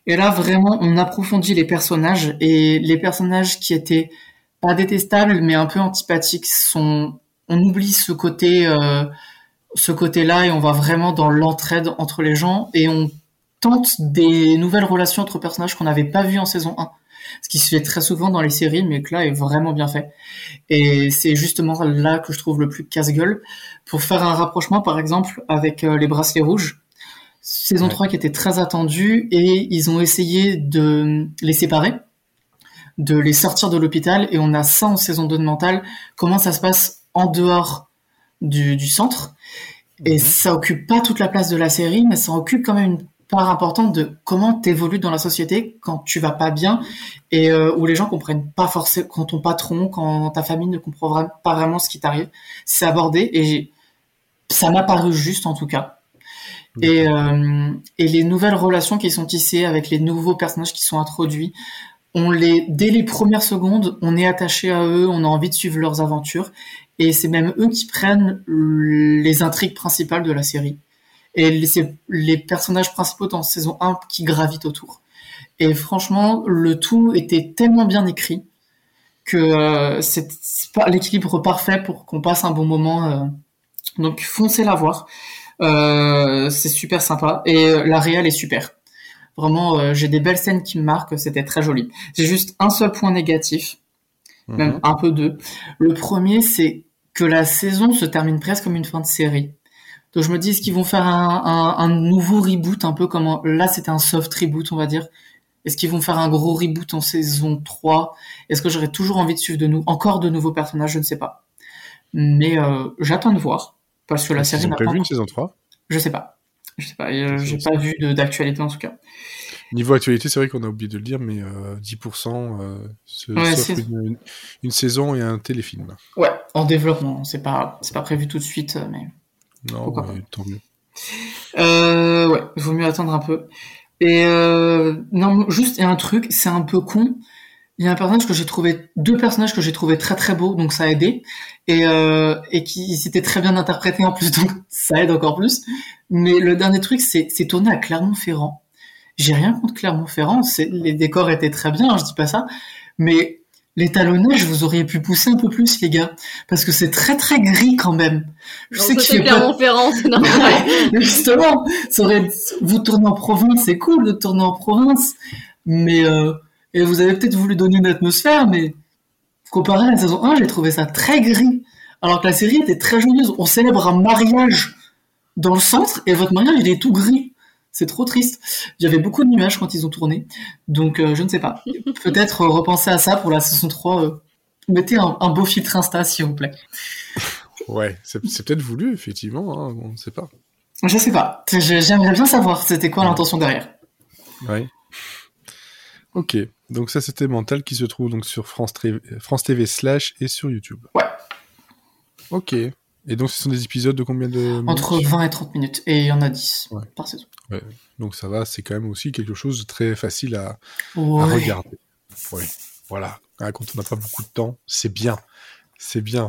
Et là, vraiment, on approfondit les personnages et les personnages qui étaient pas détestables, mais un peu antipathiques sont, on oublie ce côté, euh, ce côté-là et on va vraiment dans l'entraide entre les gens et on tente des nouvelles relations entre personnages qu'on n'avait pas vues en saison 1. Ce qui se fait très souvent dans les séries, mais que là est vraiment bien fait. Et c'est justement là que je trouve le plus casse-gueule. Pour faire un rapprochement, par exemple, avec euh, les bracelets rouges, saison 3 qui était très attendue et ils ont essayé de les séparer, de les sortir de l'hôpital et on a ça en saison 2 de mental, comment ça se passe en dehors du, du centre? Et mhm. ça occupe pas toute la place de la série mais ça occupe quand même une part importante de comment t'évolues dans la société quand tu vas pas bien et euh, où les gens comprennent pas forcément quand ton patron, quand ta famille ne comprend pas vraiment ce qui t'arrive. C'est abordé et ça m'a paru juste en tout cas. Et, euh, et les nouvelles relations qui sont tissées avec les nouveaux personnages qui sont introduits, on les, dès les premières secondes, on est attaché à eux, on a envie de suivre leurs aventures, et c'est même eux qui prennent les intrigues principales de la série. Et c'est les personnages principaux dans saison 1 qui gravitent autour. Et franchement, le tout était tellement bien écrit que euh, c'est l'équilibre parfait pour qu'on passe un bon moment. Euh. Donc foncez la voir. Euh, c'est super sympa et euh, la réal est super. Vraiment, euh, j'ai des belles scènes qui me marquent, c'était très joli. J'ai juste un seul point négatif, même mhm. un peu deux. Le premier, c'est que la saison se termine presque comme une fin de série. Donc je me dis, est-ce qu'ils vont faire un, un, nouveau reboot, un peu comme là c'était un soft reboot, on va dire. Est-ce qu'ils vont faire un gros reboot en saison 3 Est-ce que j'aurai toujours envie de suivre de nous encore de nouveaux personnages? Je ne sais pas. Mais euh, j'attends de voir. Parce que la série n'a pas vu une saison 3 Je sais pas. Je sais pas. Euh, j'ai pas vu d'actualité en tout cas. Niveau actualité, c'est vrai qu'on a oublié de le dire, mais 10% euh, euh une, saison et un téléfilm. Ouais, en développement. C'est pas, pas prévu tout de suite, mais. Non, mais tant mieux. Euh, ouais, il vaut mieux attendre un peu. Et euh, non, juste un truc, c'est un peu con. Il y a un personnage que j'ai trouvé, deux personnages que j'ai trouvé très très beaux, donc ça a aidé, et, euh, et qui s'étaient très bien interprétés en plus, donc ça aide encore plus. Mais le dernier truc, c'est, c'est tourné à Clermont-Ferrand. J'ai rien contre Clermont-Ferrand, c'est, les décors étaient très bien, je dis pas ça, mais l'étalonnage, vous auriez pu pousser un peu plus, les gars, parce que c'est très très gris quand même. Je sais que c'est Clermont-Ferrand, c'est normal. Justement, ça aurait... vous tournez en province, c'est cool de tourner en province, mais euh, et vous avez peut-être voulu donner une atmosphère, mais comparé à la saison 1, j'ai trouvé ça très gris. Alors que la série était très joyeuse. On célèbre un mariage dans le centre et votre mariage il est tout gris. C'est trop triste. Il y avait beaucoup de nuages quand ils ont tourné. Donc euh, je ne sais pas. Peut-être euh, repenser à ça pour la saison 3. Euh, mettez un, beau filtre Insta s'il vous plaît. Ouais, c'est peut-être voulu, effectivement. Hein, on ne sait pas. Je sais pas. J'aimerais bien savoir c'était quoi l'intention derrière. Ouais. Ok. Donc ça, c'était Mental qui se trouve donc sur France, France TV slash et sur YouTube. Ouais. Ok. Et donc ce sont des épisodes de combien de Entre 20 et 30 minutes. Et il y en a 10 par saison. Ouais. Donc ça va, c'est quand même aussi quelque chose de très facile à, regarder. Ouais. Voilà. Ah, quand on n'a pas beaucoup de temps, c'est bien. C'est bien.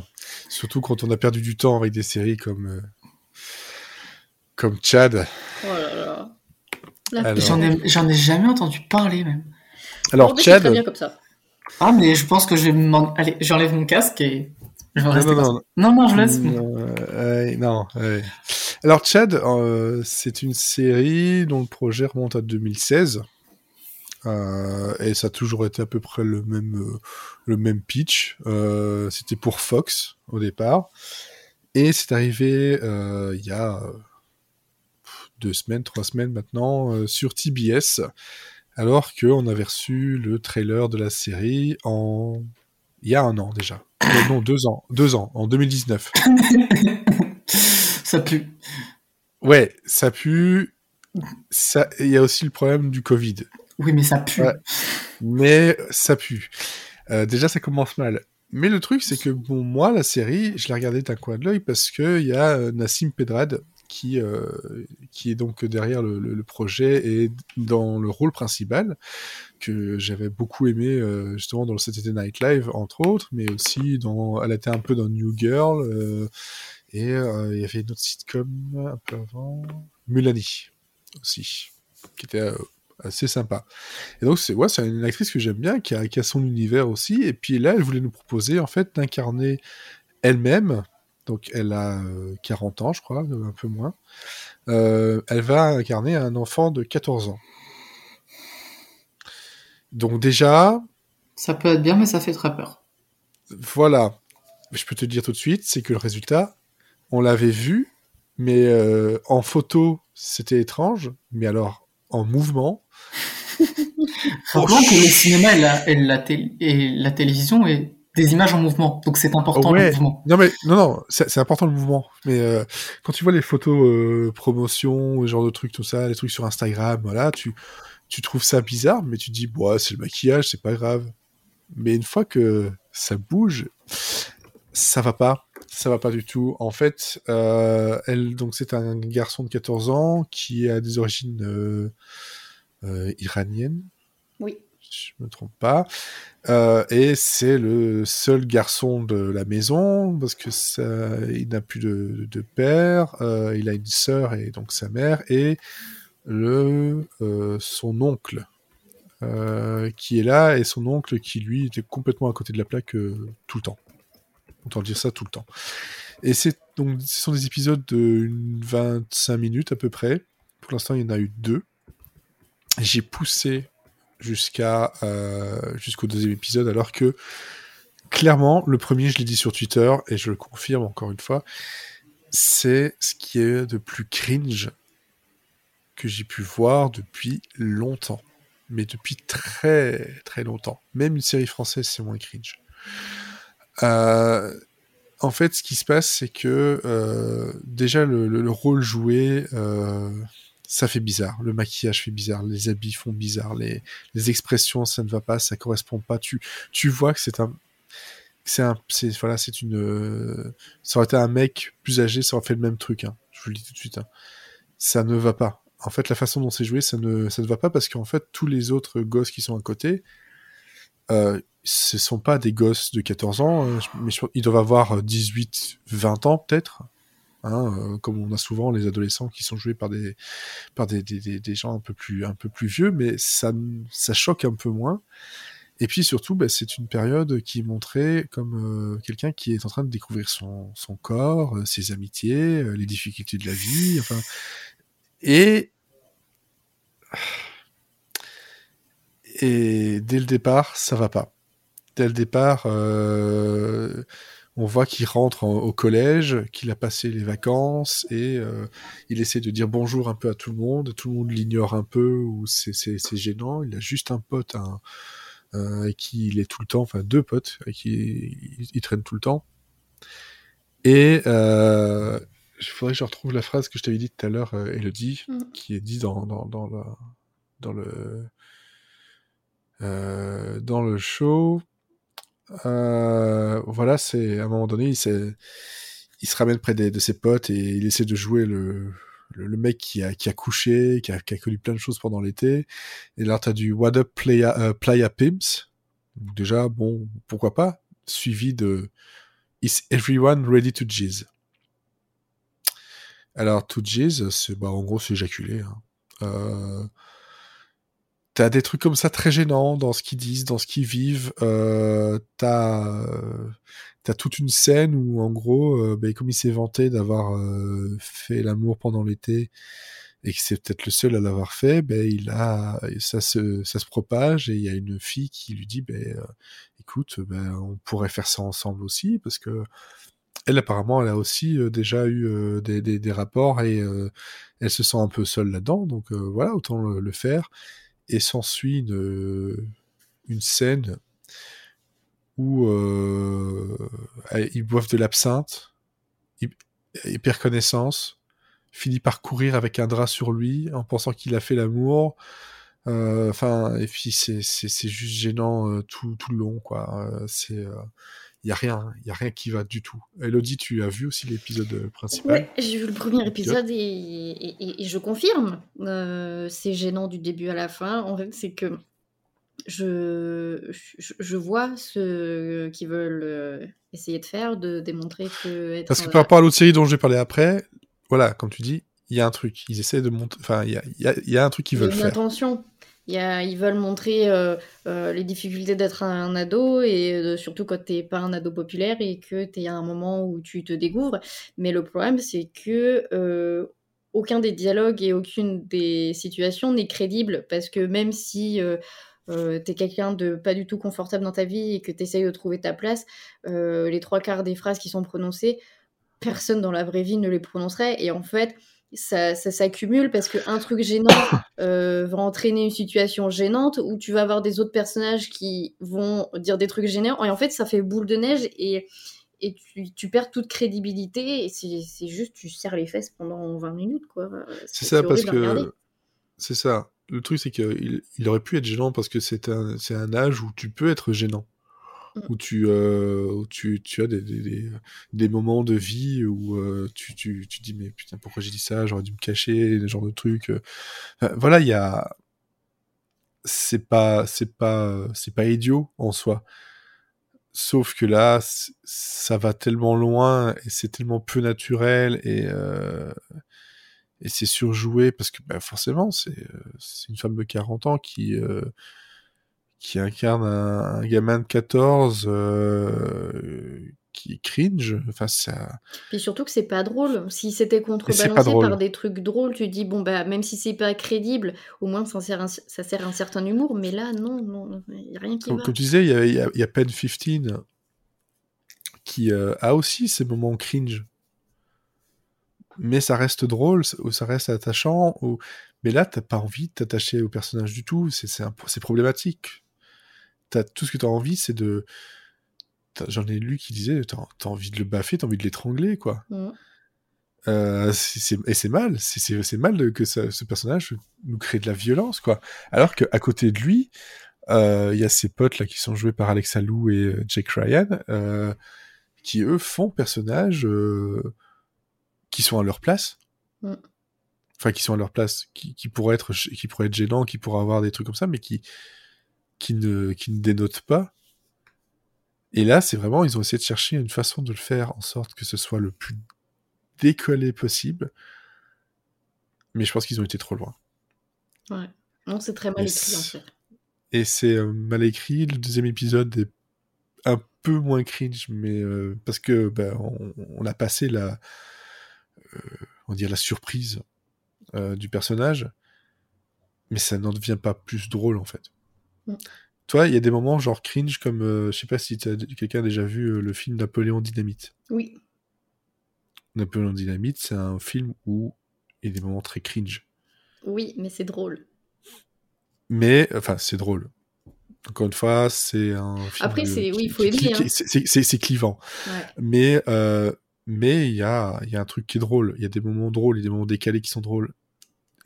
Surtout quand on a perdu du temps avec des séries comme, euh, comme Chad. Oh là là. J'en ai, ai jamais entendu parler même. Alors, Chad. bien comme ça. Ah, mais je pense que je vais Allez, j'enlève mon casque et. Je non, non, non. non, non, je laisse. Euh, non, Alors, Chad, euh, c'est une série dont le projet remonte à 2016. Euh, et ça a toujours été à peu près le même, euh, le même pitch. Euh, c'était pour Fox au départ. Et c'est arrivé il y a deux semaines, trois semaines maintenant sur TBS alors qu'on avait reçu le trailer de la série en il y a un an déjà. Euh, non, deux ans, deux ans, en 2019. ça pue. Ouais, ça pue. Ça, il y a aussi le problème du Covid. Oui, mais ça pue. Mais ça pue. Euh, déjà, ça commence mal. Mais le truc, c'est que bon, moi, la série, je l'ai regardée d'un coin de l'œil parce qu'il y a euh, Nassim Pedrad qui, euh, qui est donc derrière le, projet et dans le rôle principal, que j'avais beaucoup aimé euh, justement dans le Saturday Night Live, entre autres, mais aussi dans, elle était un peu dans New Girl, euh, et il y avait une autre sitcom un peu avant, Mulani aussi, qui était assez sympa. Et donc c'est ouais, une actrice que j'aime bien, qui a, qui a son univers aussi, et puis là elle voulait nous proposer en fait d'incarner elle-même donc elle a 40 euh, ans, je crois, un peu moins. Euh, elle va incarner un enfant de 14 ans. Donc déjà... Ça peut être bien, mais ça fait très peur. Voilà. Je peux te dire tout de suite, c'est que le résultat, on l'avait vu, mais euh, en photo, c'était étrange, mais alors en mouvement... Rappelons que le cinéma et la, et la télévision est des images en mouvement. Donc c'est important le mouvement. Non mais non non, c'est important le mouvement. Mais euh, quand tu vois les photos euh, promotion, genre de trucs tout ça, les trucs sur Instagram, voilà, tu tu trouves ça bizarre, mais tu dis c'est le maquillage, c'est pas grave. Mais une fois que ça bouge, ça va pas, ça va pas du tout. En fait, euh, elle donc c'est un garçon de 14 ans qui a des origines euh, iraniennes. Oui. Je me trompe pas. Euh, et c'est le seul garçon de la maison parce que ça, il n'a plus de, père, euh, il a une sœur et donc sa mère et le euh, son oncle qui est là et son oncle qui lui était complètement à côté de la plaque tout le temps. Autant dire ça tout le temps. Et c'est donc ce sont des épisodes de 25 minutes à peu près. Pour l'instant, il y en a eu deux. J'ai poussé jusqu'à euh, jusqu'au deuxième épisode, alors que clairement, le premier, je l'ai dit sur Twitter, et je le confirme encore une fois, c'est ce qui est de plus cringe que j'ai pu voir depuis longtemps. Mais depuis très très longtemps. Même une série française, c'est moins cringe. Euh, en fait, ce qui se passe, c'est que euh, déjà le, le, rôle joué, ça fait bizarre. Le maquillage fait bizarre, les habits font bizarre, les, expressions, ça ne va pas, ça correspond pas. Tu, tu vois que c'est un, c'est un, c'est voilà, c'est une, ça aurait été un mec plus âgé, ça aurait fait le même truc. Hein. Je vous le dis tout de suite. Hein. Ça ne va pas. En fait, la façon dont c'est joué, ça ne, ça ne va pas parce qu'en fait, tous les autres gosses qui sont à côté, euh, ce sont pas des gosses de 14 ans, euh, mais ils doivent avoir 18, 20 ans peut-être. Hein, euh, comme on a souvent les adolescents qui sont joués par des par des, des, des, gens un peu plus un peu plus vieux, mais ça ça choque un peu moins. Et puis surtout, bah, c'est une période qui est montrée comme euh, quelqu'un qui est en train de découvrir son, son corps, euh, ses amitiés, les difficultés de la vie. Et et dès le départ, ça va pas. Dès le départ, on voit qu'il rentre au collège, qu'il a passé les vacances et euh, il essaie de dire bonjour un peu à tout le monde. Tout le monde l'ignore un peu ou c'est gênant. Il a juste un pote un, euh, avec qui il est tout le temps, enfin deux potes avec qui il, traîne tout le temps. Et euh, il faudrait que je retrouve la phrase que je t'avais dit tout à l'heure, Elodie, mm. qui est dit dans, dans, dans, dans le dans le show. Euh, voilà, c'est à un moment donné, il, se ramène près de ses potes et il essaie de jouer le, mec qui a, couché, qui a, connu plein de choses pendant l'été. Et là, t'as du What Up Playa, uh, Pimps. déjà, bon, pourquoi pas, suivi de Is Everyone Ready to Jizz? Alors, to Jizz, c'est, bah, en gros, c'est éjaculer. Hein. Euh, T'as des trucs comme ça très gênants dans ce qu'ils disent, dans ce qu'ils vivent. Euh, t'as as toute une scène où, en gros, euh, ben, comme il s'est vanté d'avoir euh, fait l'amour pendant l'été et que c'est peut-être le seul à l'avoir fait, ben il a ça se ça se propage et il y a une fille qui lui dit ben euh, écoute ben on pourrait faire ça ensemble aussi parce que elle apparemment elle a aussi euh, déjà eu des, des, rapports et elle se sent un peu seule là-dedans donc voilà autant le faire et s'ensuit une, une scène où euh, ils boivent de l'absinthe, il, perd connaissance, finit par courir avec un drap sur lui en pensant qu'il a fait l'amour. Euh, enfin, et puis c'est juste gênant euh, tout, tout le long, quoi. c'est il y a rien, il y a rien qui va du tout. Elodie, tu as vu aussi l'épisode principal? Oui, j'ai vu le premier épisode et, et, je confirme, euh, c'est gênant du début à la fin. En fait, c'est que je, je, vois ceux qui veulent euh, essayer de faire, de démontrer que. Parce que par rapport à l'autre série dont j'ai parlé après, voilà, comme tu dis, il y a un truc. Ils essaient de montrer. Enfin, il y a, y, a, y a, un truc qu'ils veulent faire. Il ils veulent montrer euh, euh, les difficultés d'être un, ado et euh, surtout quand t'es pas un ado populaire et que t'es à un moment où tu te découvres. Mais le problème, c'est que aucun des dialogues et aucune des situations n'est crédible parce que même si t'es quelqu'un de pas du tout confortable dans ta vie et que t'essayes de trouver ta place, les trois quarts des phrases qui sont prononcées, personne dans la vraie vie ne les prononcerait. Et en fait, ça, s'accumule parce qu'un truc gênant euh, va entraîner une situation gênante où tu vas avoir des autres personnages qui vont dire des trucs gênants et en fait ça fait boule de neige et, et tu, perds toute crédibilité et c'est juste tu serres les fesses pendant 20 minutes quoi. C'est ça parce que c'est ça. Le truc c'est qu'il il aurait pu être gênant parce que c'est un, un âge où tu peux être gênant. Mm. où tu, euh, tu, tu as des, des, des, moments de vie où euh, tu, tu, tu dis mais putain pourquoi j'ai dit ça? J'aurais dû me cacher des genres de trucs euh. voilà il y a c'est pas c'est pas c'est pas idiot en soi sauf que là ça va tellement loin et c'est tellement peu naturel et et c'est surjoué parce que bah, forcément c'est c'est une femme de 40 ans qui qui incarne un, gamin de 14 euh, qui cringe. Enfin, ça... Et surtout que c'est pas drôle. Si c'était contrebalancé par des trucs drôles, tu dis, bon, bah, même si c'est pas crédible, au moins ça sert un, ça sert un certain humour. Mais là, non, non, il n'y a rien qui Comme, va. Comme tu disais, il y a, y, a, Pen 15 qui euh, a aussi ces moments cringe. Mais ça reste drôle, ou ça reste attachant. Ou... Mais là, t'as pas envie de t'attacher au personnage du tout. C'est problématique tout ce que tu as envie, c'est de. J'en ai lu qui disait, tu as, envie de le baffer, tu as envie de l'étrangler, quoi. Mm. Euh, et c'est mal, c'est mal que ce personnage nous crée de la violence, quoi. Alors qu'à côté de lui, euh, il y a ses potes là qui sont joués par Alexa Lou et euh, Jake Ryan, qui eux font personnages qui sont à leur place. Mm. Enfin, qui sont à leur place, qui, qui pourraient être, qui pourraient être gênants, qui pourraient avoir des trucs comme ça, mais qui, qui ne, qui ne dénote pas. Et là, c'est vraiment, ils ont essayé de chercher une façon de le faire en sorte que ce soit le plus décollé possible. Mais je pense qu'ils ont été trop loin. Ouais. Non, c'est très mal écrit en c'est- fait. Et c'est euh, mal écrit. Le deuxième épisode est un peu moins cringe, mais euh, parce que ben, on, on a passé la, euh, on dirait la surprise du personnage, mais ça n'en devient pas plus drôle en fait. Mm. Toi, il y a des moments genre cringe comme, euh, je sais pas si quelqu'un a déjà vu euh, le film Napoléon Dynamite. Oui. Napoléon Dynamite, c'est un film où il y a des moments très cringe. Oui, mais c'est drôle. Mais, enfin, c'est drôle. Encore une fois, c'est un film. Après, c'est- oui, il faut aimer, hein. c'est- clivant. Ouais. Mais euh, mais il y a, il y a un truc qui est drôle. Il y a des moments drôles, il y a des moments décalés qui sont drôles.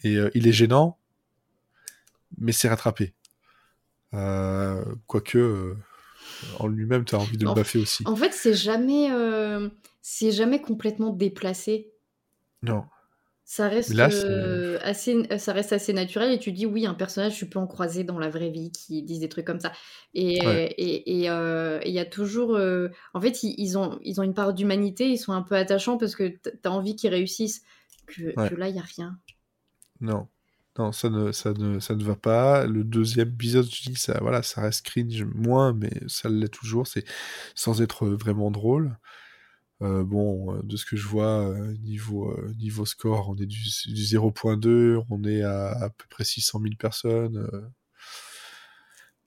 Et euh, il est gênant, mais c'est rattrapé. Euh, quoique, euh, en lui-même, tu as envie de le baffer aussi. En fait, c'est jamais, euh, c'est jamais complètement déplacé. Non. Ça reste, Là, euh, assez, ça reste assez naturel et tu dis oui, un personnage, tu peux en croiser dans la vraie vie qui disent des trucs comme ça. Et Ouais. et- et, euh, il y a toujours. en fait, ils, ils ont, ils ont une part d'humanité, ils sont un peu attachants parce que t- t'as envie qu'ils réussissent. Que, Ouais. que là, il n'y a rien. Non. Non, ça ne, ne, ne va pas. Le deuxième épisode, je dis, ça, voilà, ça reste cringe moins, mais ça l'est toujours. C'est sans être vraiment drôle. Euh, bon, euh, de ce que je vois, euh, niveau, niveau score, on est du, du 0.2, on est à peu près 600 000 personnes.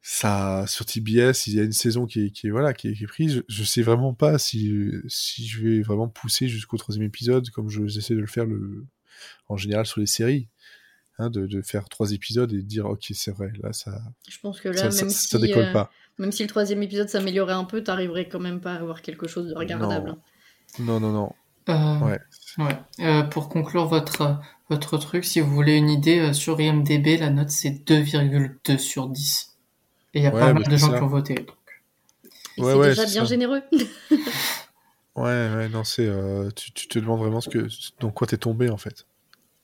ça, sur TBS, il y a une saison qui est, voilà, qui est, prise. Je, je sais vraiment pas si, je vais vraiment pousser jusqu'au troisième épisode, comme je, j'essaie de le faire en général sur les séries. Hein, de, de faire trois épisodes et de dire ok c'est vrai là ça Je pense que là, ça, même, ça si, décolle euh, pas même si le troisième épisode s'améliorait un peu, t'arriverais quand même pas à avoir quelque chose de regardable. non non non Euh, ouais Ouais. Euh, pour conclure votre, votre truc, si vous voulez une idée, euh, sur IMDB, la note c'est 2,2 sur 10. Et il y a Ouais, pas bah, mal de gens ça. qui ont voté. donc. Ouais, c'est ouais, déjà bien ça. généreux. Ouais, ouais, non, c'est. euh, tu, tu te demandes vraiment ce que, dans quoi t'es tombé, en fait.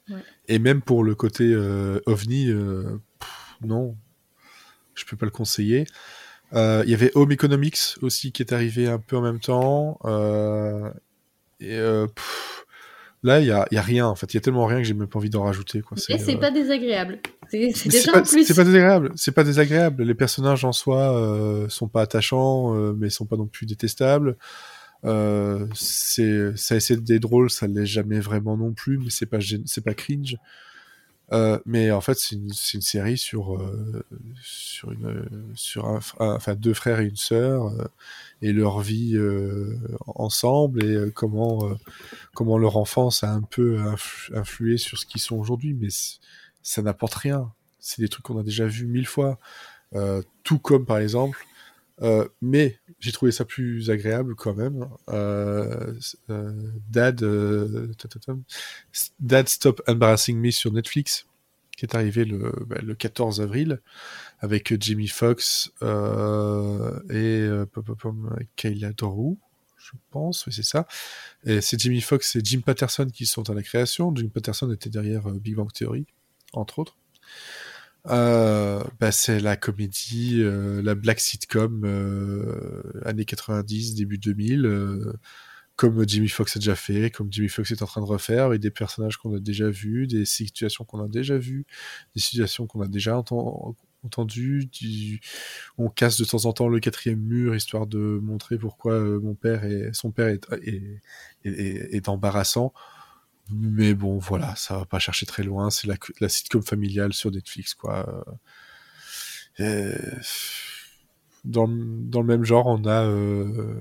Ouais. Et même pour le côté euh, ovni, euh, pff, non, je peux pas le conseiller. Euh, Il y avait Home Economics aussi qui est arrivé un peu en même temps. et pff, là, il y a, il y a rien, en fait. Il y a tellement rien que j'ai même pas envie d'en rajouter. Quoi. Mais c'est pas désagréable. C'est déjà pas, plus. c'est pas désagréable. C'est pas désagréable. Les personnages en soi sont pas attachants, mais sont pas non plus détestables. Euh, c'est, ça essaie d'être drôle, ça l'est jamais vraiment non plus, mais c'est pas, c'est pas cringe. Euh, mais en fait, c'est une, série sur euh, sur une sur un, enfin deux frères et une sœur et leur vie ensemble et comment comment leur enfance a un peu influ- influé sur ce qu'ils sont aujourd'hui. Mais ça n'apporte rien. C'est des trucs qu'on a déjà vus mille fois. Tout comme par exemple, euh, mais j'ai trouvé ça plus agréable quand même. Euh, euh, Dad, Dad Stop Embarrassing Me sur Netflix, qui est arrivé le, bah, le 14 avril avec Foxx euh, et Kayla Drew, je pense, oui c'est ça. Et c'est Jamie Foxx et Jim Patterson qui sont à la création. Jim Patterson était derrière Big Bang Theory, entre autres. Euh, bah, c'est la comédie, euh, la black sitcom euh, années 90, début 2000, euh, comme Jimmy Foxx a déjà fait, comme Jimmy Foxx est en train de refaire, avec des personnages qu'on a déjà vus, des situations qu'on a déjà vues, des situations qu'on a déjà enten- entendues. du- On casse de temps en temps le quatrième mur histoire de montrer pourquoi euh, mon père et son père est, est- est embarrassant. Mais bon, voilà, ça va pas chercher très loin. C'est la, sitcom familiale sur Netflix, quoi. Euh, dans, le- dans le même genre, on a euh,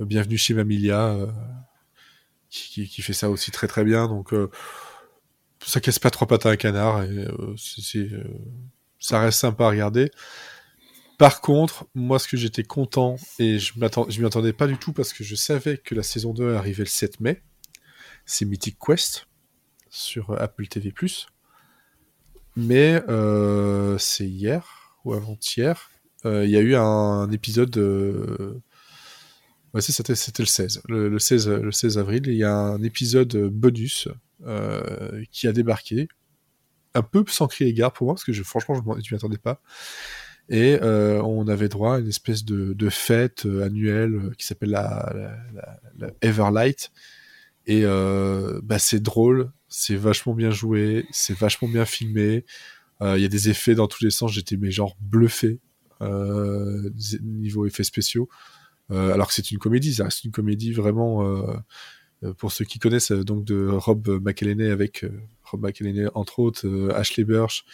Bienvenue chez Mamilia, euh, qui, qui- fait ça aussi très très bien. Donc, euh, ça casse pas trois pattes à un canard. Euh, euh, ça reste sympa à regarder. Par contre, moi, ce que j'étais content, et je m'y attendais pas du tout parce que je savais que la saison 2 arrivait le 7 mai, c'est Mythic Quest sur Apple TV+. Mais euh, c'est hier ou avant-hier, euh, il y a eu un, épisode. euh, Ouais, c'était le 16, le, le 16, le 16 avril. Il y a un épisode bonus qui a débarqué, un peu sans crier gare pour moi, parce que je, franchement, je je m'y attendais pas. Et on avait droit à une espèce de, fête annuelle qui s'appelle la, Everlight. Et bah, c'est drôle, c'est vachement bien joué, c'est vachement bien filmé. Il y a des effets dans tous les sens. J'étais mais genre bluffé niveau effets spéciaux. alors que c'est une comédie, ça une comédie vraiment euh, pour ceux qui connaissent, euh, donc de Rob McElhenney avec euh, Rob McElhenney entre autres, Ashley Burch,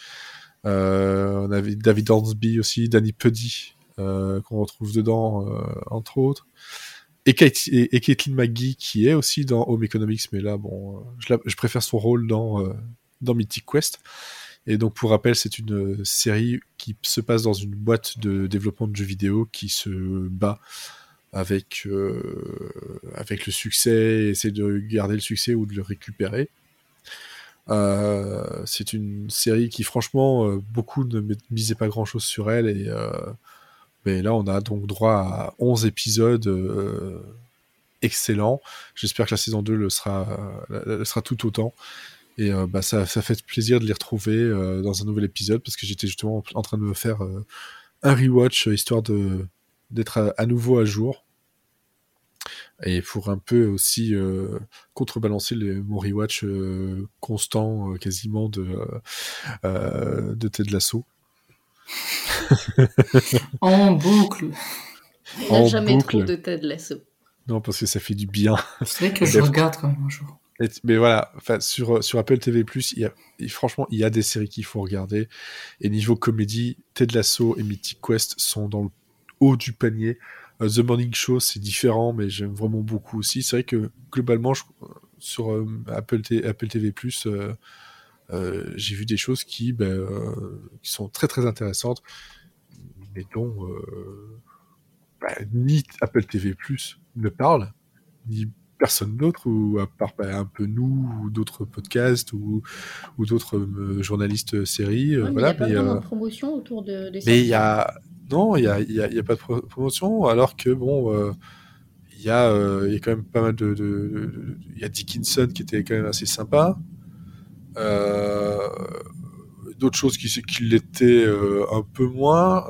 on avait David Hornsby aussi, Danny Puddy qu'on retrouve dedans entre autres et, Caitlin McGee qui est aussi dans Home Economics, mais là, bon, je, préfère son rôle dans, dans Mythic Quest. Et donc, pour rappel, c'est une série qui se passe dans une boîte de développement de jeux vidéo qui se bat avec, euh, avec le succès, essayer de garder le succès ou de le récupérer. Euh, c'est une série qui, franchement, euh, beaucoup ne misaient pas grand chose sur elle. Et mais là, on a donc droit à 11 épisodes excellents. J'espère que la saison 2 le sera, le sera tout autant. Et bah, ça, ça, fait plaisir de les retrouver dans un nouvel épisode parce que j'étais justement en train de me faire un rewatch histoire d'être à, nouveau à jour et pour un peu aussi euh, contrebalancer les, mon rewatch euh, constant euh, quasiment de de Ted Lasso. en boucle. Il n'a jamais trop de Ted Lasso. Non, parce que ça fait du bien. C'est vrai que je regarde quand même un jour. mais voilà, sur, sur Apple TV+, il y a, franchement, il y a des séries qu'il faut regarder. Et niveau comédie, Ted Lasso et Mythic Quest sont dans le haut du panier. Euh, The Morning Show, c'est différent, mais j'aime vraiment beaucoup aussi. C'est vrai que globalement, sur euh, Apple, Apple, TV+, euh, j'ai vu des choses qui, ben, qui sont très très intéressantes, mais dont ben, ni Apple TV+, ne parle, ni personne d'autre, ou à part ben, un peu nous, ou d'autres podcasts, ou, ou d'autres journalistes séries. voilà, il n'y a pas vraiment de promotion autour de, de Mais il y a, non, il n'y a, y a, y a, pas de promotion, alors que bon, euh, il y, euh, y, a quand même pas mal de. Il y a Dickinson qui était quand même assez sympa. Euh, d'autres choses qui, qui l'étaient un peu moins.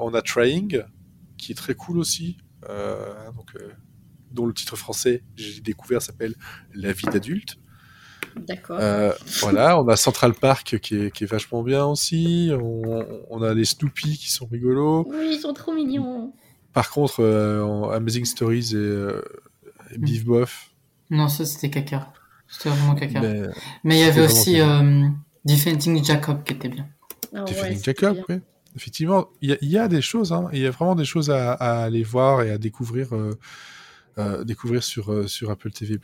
on a Trying, qui est très cool aussi. donc, dont le titre français, j'ai découvert, s'appelle La vie d'adulte. D'accord. Euh, voilà, on a Central Park qui est, qui est vachement bien aussi. On, on, a les Snoopy qui sont rigolos. Oui, ils sont trop mignons. Par contre, euh, Amazing Stories et, euh, et Beef Boff. Non, ça c'était caca. C'était vraiment caca. Mais, il y avait aussi euh, Defending Jacob qui était bien. Oh, Defending Jacob, oui. Effectivement, il y, y, a des choses, hein. il y a vraiment des choses à, à aller voir et à découvrir, euh, découvrir sur, sur Apple TV+.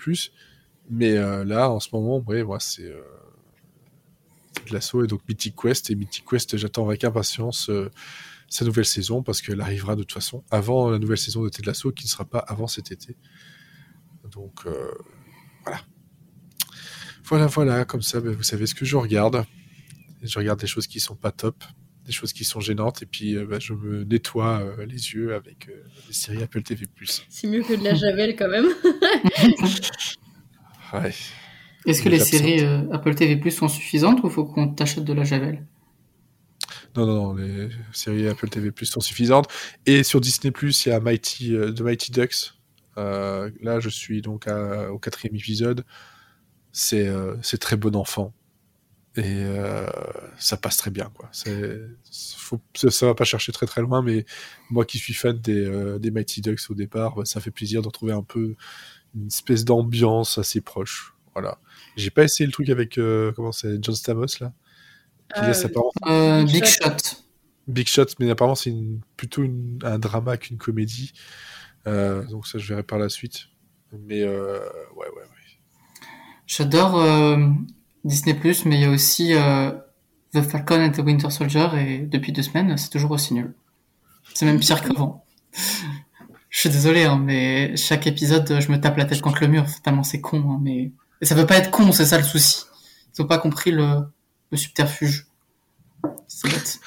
Mais euh, là, en ce moment, ouais, moi, c'est euh, de l'assaut et donc Mythic Quest. Et Mythic Quest, j'attends avec impatience euh, sa nouvelle saison parce qu'elle arrivera de toute façon avant la nouvelle saison de Ted Lasso qui ne sera pas avant cet été. Donc voilà. Voilà, voilà, comme ça, ben, vous savez ce que je regarde. Je regarde des choses qui sont pas top, des choses qui sont gênantes, et puis ben, je me nettoie les yeux avec des séries Apple TV+. C'est mieux que de la javel quand même. Est-ce que les séries euh, Apple TV Plus sont suffisantes ou faut qu'on t'achète de la Javel? Non, non, non, les séries Apple TV Plus sont suffisantes. Et sur Disney Plus, il y a Mighty, euh, The Mighty Ducks. Euh, là, je suis donc au quatrième épisode. C'est très bon enfant. Et ça passe très bien. Quoi. Faut, ça, va pas chercher très très loin, mais moi qui suis fan des, des Mighty Ducks au départ, bah, ça fait plaisir d'en trouver un peu une espèce d'ambiance assez proche. Voilà. J'ai pas essayé le truc avec euh, comment c'est John Stamos là. Euh, euh, Big Shot. Big Shot, mais apparemment c'est plutôt un drama qu'une comédie. donc ça je verrai par la suite. Mais ouais ouais ouais. J'adore Disney Plus, mais il y a aussi The Falcon and the Winter Soldier et depuis deux semaines c'est toujours aussi nul. C'est même pire qu'avant. Je suis désolé, hein, mais chaque épisode, je me tape la tête contre le mur, tellement c'est con. Hein, mais et ça veut pas être con, c'est ça le souci. Ils ont pas compris le, le subterfuge. C'est bête.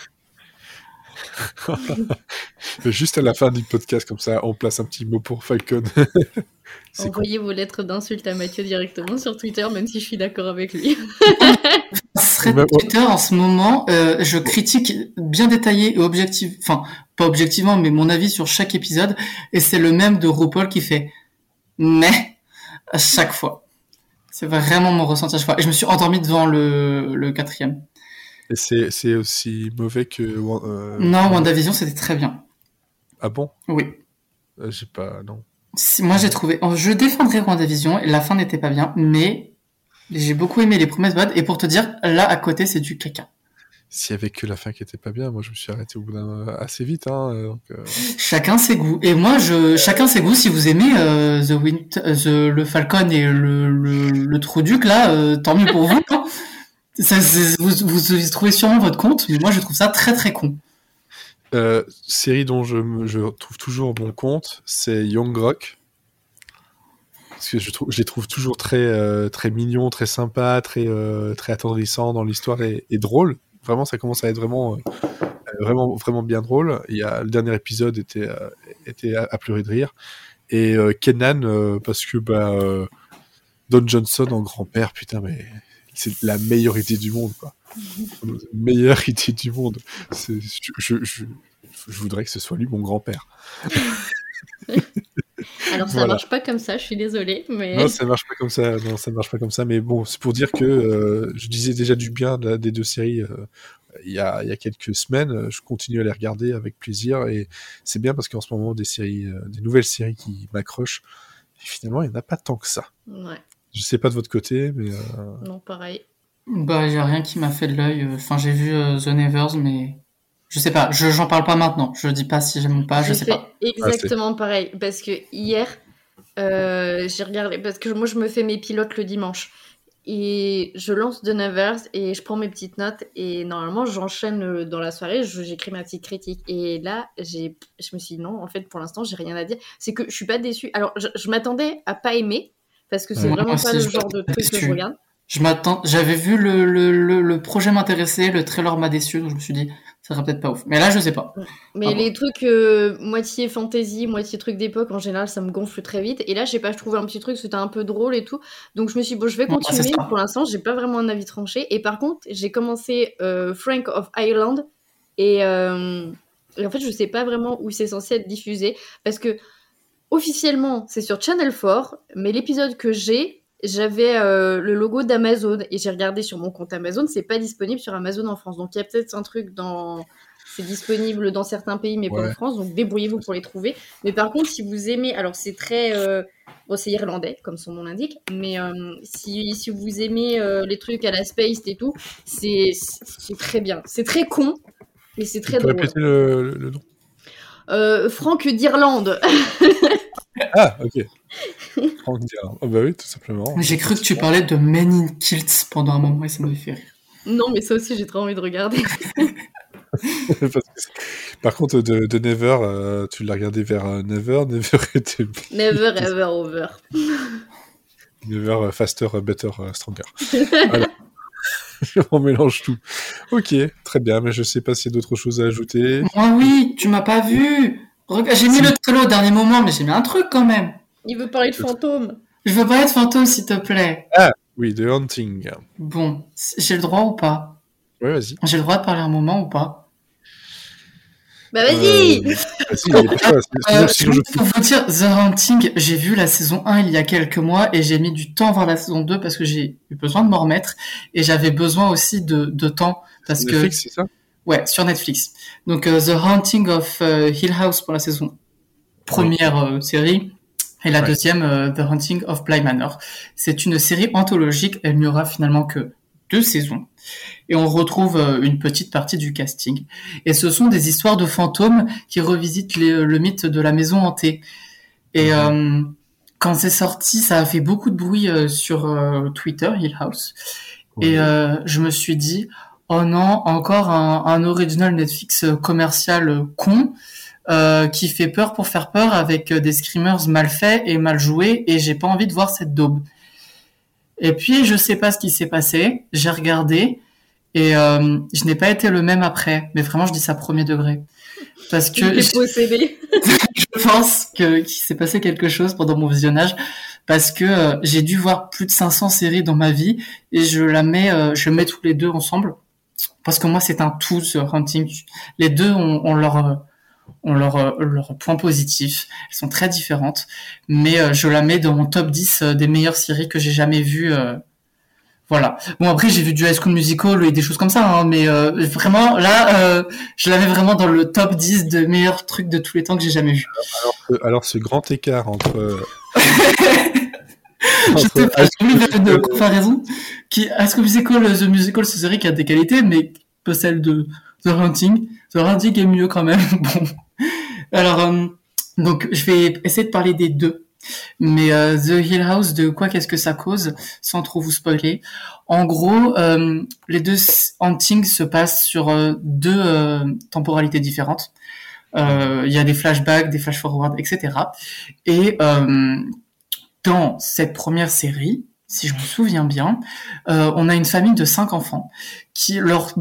Juste à la fin du podcast, comme ça, on place un petit mot pour Falcon. Envoyez vos lettres d'insultes à Mathieu directement sur Twitter, même si je suis d'accord avec lui. ouais. Twitter en ce moment, euh, je critique bien détaillé et objectif, enfin pas objectivement, mais mon avis sur chaque épisode, et c'est le même de RuPaul qui fait mais à chaque fois. C'est vraiment mon ressenti à chaque fois. Et je me suis endormi devant le, le quatrième. Et c'est c'est aussi mauvais que. euh, Non, WandaVision, c'était très bien. Ah bon? Oui. Euh, J'ai pas. Non. Si- Moi, j'ai trouvé. oh, Je défendrais WandaVision. La fin n'était pas bien, mais j'ai beaucoup aimé les premiers épisodes. Et pour te dire, là, à côté, c'est du caca. S'il y avait que la fin qui était pas bien, moi je me suis arrêté au bout d'un assez vite. Hein, euh, donc, euh, Chacun ses goûts. Et moi, je, chacun ses goûts. Si vous aimez euh, The Wind, euh, The, le Falcon et le, le, le Trouduc, là, euh, tant mieux pour vous. Vous, trouvez sûrement votre compte, mais moi, je trouve ça très très con. euh, série dont je, trouve toujours mon compte, c'est Young Rock. Parce que je, les trouve toujours très, euh, très mignons, très sympas, très, euh, très attendrissants dans l'histoire et, et drôle. Vraiment, ça commence à être vraiment, vraiment, vraiment bien drôle. Il y a, le dernier épisode était, était à, pleurer de rire. Et Kenan, parce que bah, Don Johnson en grand-père, putain, mais c'est la meilleure idée du monde, quoi. meilleure idée du monde. Je, je, je, je voudrais que ce soit lui mon grand-père. Alors ça Voilà. marche pas comme ça, je suis désolée, mais Non, ça marche pas comme ça. Non, ça marche pas comme ça. Mais bon, c'est pour dire que euh, je disais déjà du bien des deux séries euh, il y, a, il y a quelques semaines. Je continue à les regarder avec plaisir et c'est bien parce qu'en ce moment des séries, euh, des nouvelles séries qui m'accrochent. Et finalement, il n'y en a pas tant que ça. ouais, Je sais pas de votre côté, mais euh, non pareil. Bah, j'ai rien qui m'a fait de l'œil. Enfin, j'ai vu euh, The Nevers, mais je sais pas. Je j'en parle pas maintenant. Je dis pas si j'aime ou pas. Je J'ai sais pas. exactement pareil parce que hier euh, j'ai regardé parce que moi je me fais mes pilotes le dimanche et je lance The Nevers et je prends mes petites notes et normalement j'enchaîne euh, dans la soirée, je- j'écris ma petite critique et là j'ai je me suis dit non en fait pour l'instant j'ai rien à dire, c'est que je suis pas déçue. Alors je, je m'attendais à pas aimer parce que c'est Ouais. vraiment pas le genre de truc que je regarde. Je m'attends. J'avais vu le, le, le, le projet m'intéresser, le trailer m'a déçu, donc je me suis dit, ça sera peut-être pas ouf. Mais là, je sais pas. Mais Ah bon les trucs euh, moitié fantasy, moitié truc d'époque, en général, ça me gonfle très vite. Et là, je sais pas, je trouvais un petit truc, c'était un peu drôle et tout. Donc je me suis dit, bon, je vais continuer. Pour l'instant, j'ai pas vraiment un avis tranché. Et par contre, j'ai commencé euh, Frank of Ireland. Et, euh, et en fait, je sais pas vraiment où c'est censé être diffusé. Parce que officiellement, c'est sur Channel 4. Mais l'épisode que j'ai, j'avais euh, le logo d'Amazon. Et j'ai regardé sur mon compte Amazon, c'est pas disponible sur Amazon en France. Donc il y a peut-être un truc dans. C'est disponible dans certains pays, mais pas en France. Donc débrouillez-vous pour les trouver. Mais par contre, si vous aimez, alors c'est très, euh, bon, c'est irlandais comme son nom l'indique, mais euh, si, si vous aimez les trucs à la space et tout, c'est très bien. C'est très con, mais c'est très drôle. répéter le, le- le nom? Euh, Franck d'Irlande. Ah, ok. Franck Diard. Oh bah oui, tout simplement. J'ai cru que tu parlais de Men in Kilts pendant un moment et ça m'avait fait rire. non, mais ça aussi j'ai trop envie de regarder. Par contre, de, de Never, euh, tu l'as regardé vers euh, Never, Never était Never ever over. Never euh, Faster, Better, Stronger. Voilà. On mélange tout. Ok, très bien, mais je sais pas s'il y a d'autres choses à ajouter. Moi, oui, tu m'as pas vu. J'ai mis le trailer au dernier moment, mais j'ai mis un truc quand même. Il veut parler de fantômes. Je veux pas être fantôme, s'il te plaît. Oui, The Hunting. Bon, j'ai le droit ou pas? Ouais, vas-y. J'ai le droit de parler un moment ou pas? Bah vas-y. Euh, Euh, Pour vous dire, The Hunting, j'ai vu la saison 1 il y a quelques mois et j'ai mis du temps à voir la saison 2 parce que j'ai eu besoin de m'en remettre et j'avais besoin aussi de, de temps parce que Netflix, c'est ça? Ouais sur Netflix. Donc euh, The Haunting of euh, Hill House pour la saison première euh, série et la Ouais. deuxième euh, The Haunting of Bly Manor. C'est une série anthologique. Elle n'y aura finalement que deux saisons et on retrouve euh, une petite partie du casting. Et ce sont des histoires de fantômes qui revisitent les- le mythe de la maison hantée. Et euh, quand c'est sorti, ça a fait beaucoup de bruit euh, sur euh, Twitter, Hill House. Et Ouais. euh, je me suis dit, oh non, encore un, un original Netflix euh, commercial euh, con euh, qui fait peur pour faire peur avec euh, des screamers mal faits et mal joués. Et j'ai pas envie de voir cette daube. Et puis je sais pas ce qui s'est passé. J'ai regardé et euh, je n'ai pas été le même après. Mais vraiment, je dis ça premier degré. Parce que je pense que qu'il s'est passé quelque chose pendant mon visionnage parce que euh, j'ai dû voir plus de 500 séries dans ma vie et je la mets, euh, je mets tous les deux ensemble parce que moi c'est un tout ce Hunting. Les deux ont, leur ont leur, leur point positif. Elles sont très différentes, mais je la mets dans mon top 10 des meilleures séries que j'ai jamais vues voilà. Bon après j'ai vu du High School Musical et des choses comme ça, hein, mais euh, vraiment là, euh, je l'avais vraiment dans le top 10 de meilleurs trucs de tous les temps que j'ai jamais vu. Alors, ce grand écart entre. euh, je sais pas, une comparaison qui High School Musical, The Musical, c'est série qui a des qualités, mais pas celle de The Hunting. The Hunting est mieux quand même. bon. Alors euh, donc je vais essayer de parler des deux. Mais euh, The Hill House, de quoi qu'est-ce que ça cause, sans trop vous spoiler. En gros, euh, les deux hauntings se passent sur euh, deux temporalités différentes. Il y a des flashbacks, des flash-forward, etc. Et dans cette première série, si je me souviens bien, on a une famille de cinq enfants qui leur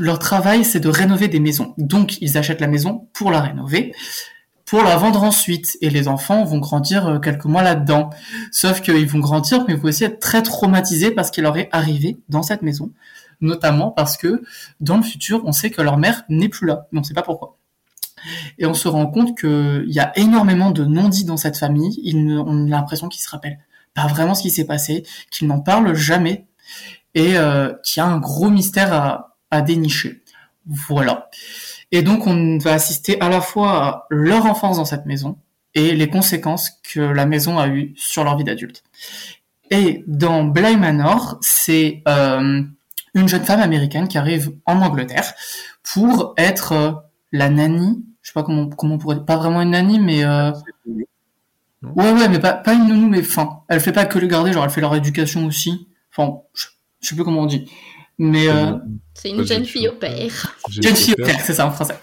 leur travail c'est de rénover des maisons. Donc ils achètent la maison pour la rénover pour la vendre ensuite. Et les enfants vont grandir euh, quelques mois là-dedans. Sauf qu'ils vont grandir, mais ils vont aussi être très traumatisés parce qu'il leur est arrivé dans cette maison. Notamment parce que dans le futur, on sait que leur mère n'est plus là, mais on ne sait pas pourquoi. Et on se rend compte qu'il y a énormément de non-dits dans cette famille. on a l'impression qu'ils se rappellent pas vraiment ce qui s'est passé, qu'ils n'en parlent jamais, et euh, qu'il y a un gros mystère à, à dénicher. Voilà. Et donc, on va assister à la fois à leur enfance dans cette maison et les conséquences que la maison a eues sur leur vie d'adulte. Et dans Bly Manor, c'est euh, une jeune femme américaine qui arrive en Angleterre pour être euh, la nanny. Je sais pas comment comment on pourrait pas vraiment une nanny, mais euh... ouais ouais, mais pas pas une nounou, mais enfin, elle fait pas que le garder, genre elle fait leur éducation aussi. Enfin, je, je sais plus comment on dit. Mais euh, c'est une jeune fille au père. Jeune fille au père, c'est ça en français.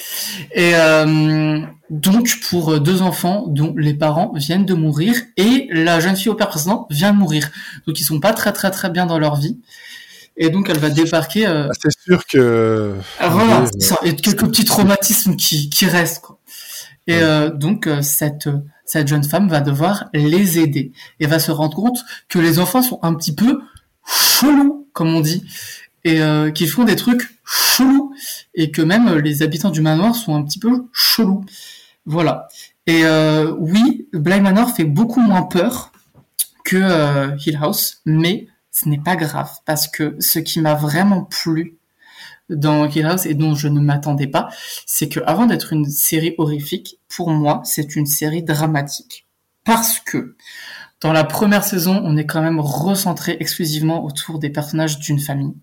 Et euh, donc pour euh, deux enfants dont les parents viennent de mourir et la jeune fille au père précédent vient de mourir. Donc ils sont pas très très très bien dans leur vie. Et donc elle va débarquer. Euh... Ah, c'est sûr que. Ah, voilà, ça, et quelques petits traumatismes qui qui restent. Quoi. Et euh, donc cette cette jeune femme va devoir les aider et va se rendre compte que les enfants sont un petit peu chelous, comme on dit et euh, qui font des trucs chelous et que même les habitants du manoir sont un petit peu chelous. Voilà. Et euh, oui, Bly Manor fait beaucoup moins peur que euh, Hill House, mais ce n'est pas grave parce que ce qui m'a vraiment plu dans Hill House et dont je ne m'attendais pas, c'est que avant d'être une série horrifique, pour moi, c'est une série dramatique parce que dans la première saison, on est quand même recentré exclusivement autour des personnages d'une famille.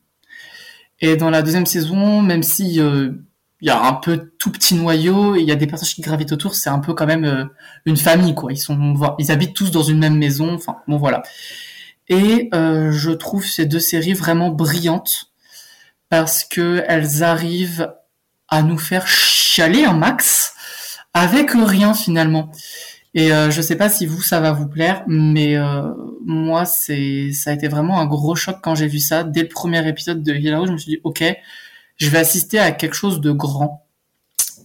Et dans la deuxième saison, même si euh, il y a un peu tout petit noyau, il y a des personnages qui gravitent autour, c'est un peu quand même euh, une famille quoi. Ils sont, ils habitent tous dans une même maison. Enfin bon voilà. Et euh, je trouve ces deux séries vraiment brillantes parce que elles arrivent à nous faire chialer un max avec rien finalement. Et euh, je sais pas si vous ça va vous plaire, mais euh, moi c'est ça a été vraiment un gros choc quand j'ai vu ça dès le premier épisode de Hill. Je me suis dit ok, je vais assister à quelque chose de grand.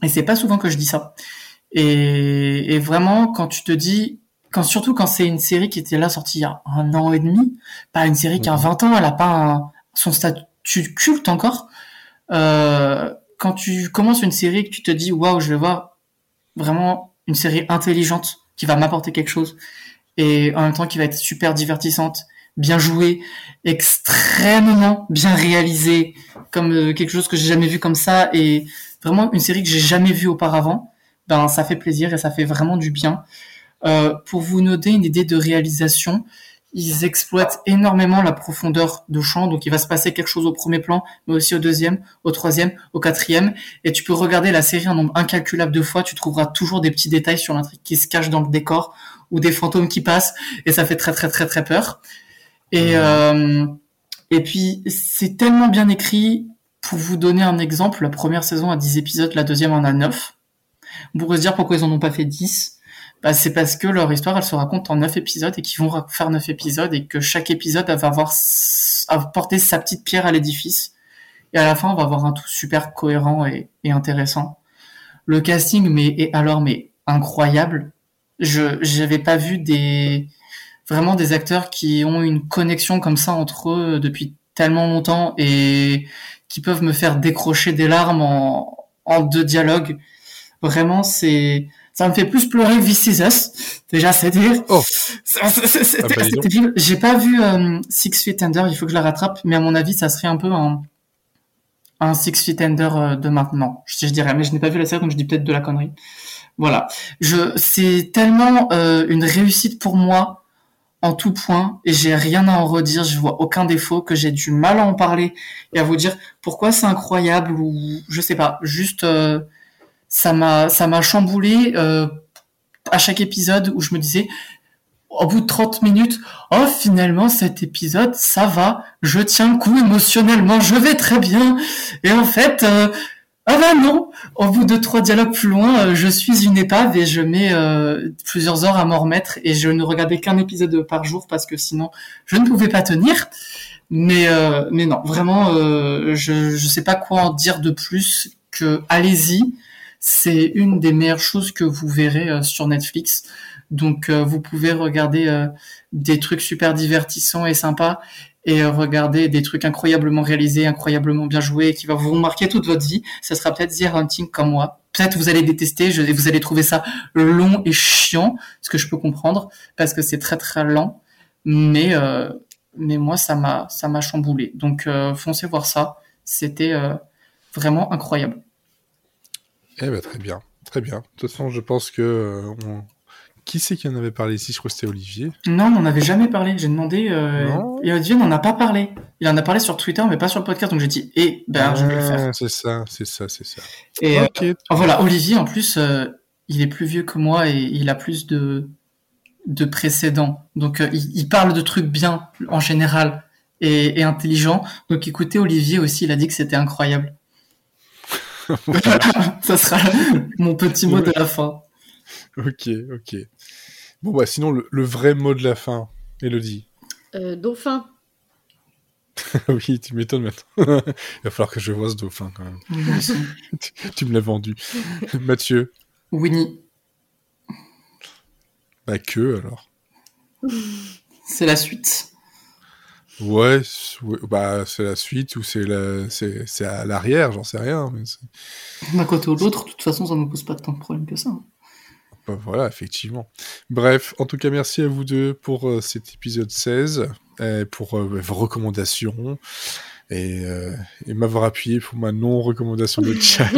Et c'est pas souvent que je dis ça. Et, et vraiment quand tu te dis, quand surtout quand c'est une série qui était là sortie il y a un an et demi, pas une série qui a 20 ans, elle a pas son statut culte encore. Euh, quand tu commences une série que tu te dis waouh je vais voir vraiment une série intelligente qui va m'apporter quelque chose et en même temps qui va être super divertissante, bien jouée, extrêmement bien réalisée, comme euh, quelque chose que j'ai jamais vu comme ça et vraiment une série que j'ai jamais vue auparavant. Ben ça fait plaisir et ça fait vraiment du bien. Euh, pour vous noter une idée de réalisation, ils exploitent énormément la profondeur de champ, donc il va se passer quelque chose au premier plan, mais aussi au deuxième, au troisième, au quatrième, et tu peux regarder la série un nombre incalculable de fois, tu trouveras toujours des petits détails sur l'intrigue qui se cachent dans le décor, ou des fantômes qui passent, et ça fait très très très très peur. Et, euh, et puis c'est tellement bien écrit, pour vous donner un exemple, la première saison a 10 épisodes, la deuxième en a 9. On pourrait se dire pourquoi ils en ont pas fait 10 bah, c'est parce que leur histoire, elle se raconte en neuf épisodes et qu'ils vont faire neuf épisodes et que chaque épisode va avoir apporter sa petite pierre à l'édifice. Et à la fin, on va avoir un tout super cohérent et, et intéressant. Le casting, mais et alors, mais incroyable. Je j'avais pas vu des. vraiment des acteurs qui ont une connexion comme ça entre eux depuis tellement longtemps et qui peuvent me faire décrocher des larmes en, en deux dialogues. Vraiment, c'est ça me fait plus pleurer que This Is Us. Déjà, c'est dire. Oh. Ah bah, terrible. J'ai pas vu euh, Six Feet Under, il faut que je la rattrape, mais à mon avis, ça serait un peu un, un Six Feet Under euh, de maintenant. Je, je dirais, mais je n'ai pas vu la série, donc je dis peut-être de la connerie. Voilà. Je, c'est tellement euh, une réussite pour moi en tout point, et j'ai rien à en redire, je vois aucun défaut, que j'ai du mal à en parler et à vous dire pourquoi c'est incroyable ou je sais pas, juste ça m'a ça m'a chamboulé euh, à chaque épisode où je me disais au bout de 30 minutes, oh finalement cet épisode ça va, je tiens le coup émotionnellement, je vais très bien et en fait euh, ah bah non, au bout de trois dialogues plus loin, euh, je suis une épave et je mets plusieurs heures à m'en remettre et je ne regardais qu'un épisode par jour parce que sinon je ne pouvais pas tenir. Mais mais non, vraiment, je je sais pas quoi en dire de plus que allez-y. C'est une des meilleures choses que vous verrez euh, sur Netflix. Donc euh, vous pouvez regarder euh, des trucs super divertissants et sympas et regarder des trucs incroyablement réalisés, incroyablement bien joués, qui va vous marquer toute votre vie. Ça sera peut-être The Hunting comme moi. Peut-être vous allez détester, je, vous allez trouver ça long et chiant, ce que je peux comprendre, parce que c'est très très lent. Mais euh, mais moi ça m'a ça m'a chamboulé. Donc euh, foncez voir ça. C'était euh, vraiment incroyable. Eh ben, très bien, très bien. De toute façon, je pense que euh, on- qui c'est qui en avait parlé ici? Je crois que c'était Olivier. Non, on n'en avait jamais parlé. J'ai demandé euh, et Olivier n'en a pas parlé. Il en a parlé sur Twitter, mais pas sur le podcast. Donc j'ai dit, eh ben je vais le faire. Ah, C'est ça, c'est ça, c'est ça. Et euh. Oh, voilà, Olivier, en plus, il est plus vieux que moi et il a plus de, de précédents. Donc, il, il parle de trucs bien, en général, et, et intelligents. Donc, écoutez, Olivier aussi, il a dit que c'était incroyable. Ça sera mon petit mot de la fin. ok, ok. Bon bah sinon le, le vrai mot de la fin, Elodie. Euh, dauphin. oui, tu m'étonnes maintenant. Il va falloir que je vois ce dauphin quand même. tu, tu me l'as vendu. Mathieu, Winnie, bah que alors. c'est la suite. Ouais, bah c'est la suite ou c'est la, c'est, c'est à l'arrière, j'en sais rien. Mais c'est- D'un côté ou de l'autre, de toute façon, ça ne nous pose pas tant de problème que ça. bah, voilà, effectivement. Bref, en tout cas, merci à vous deux pour euh, cet épisode 16, euh, pour euh, vos recommandations et, euh, et m'avoir appuyé pour ma non-recommandation de chat.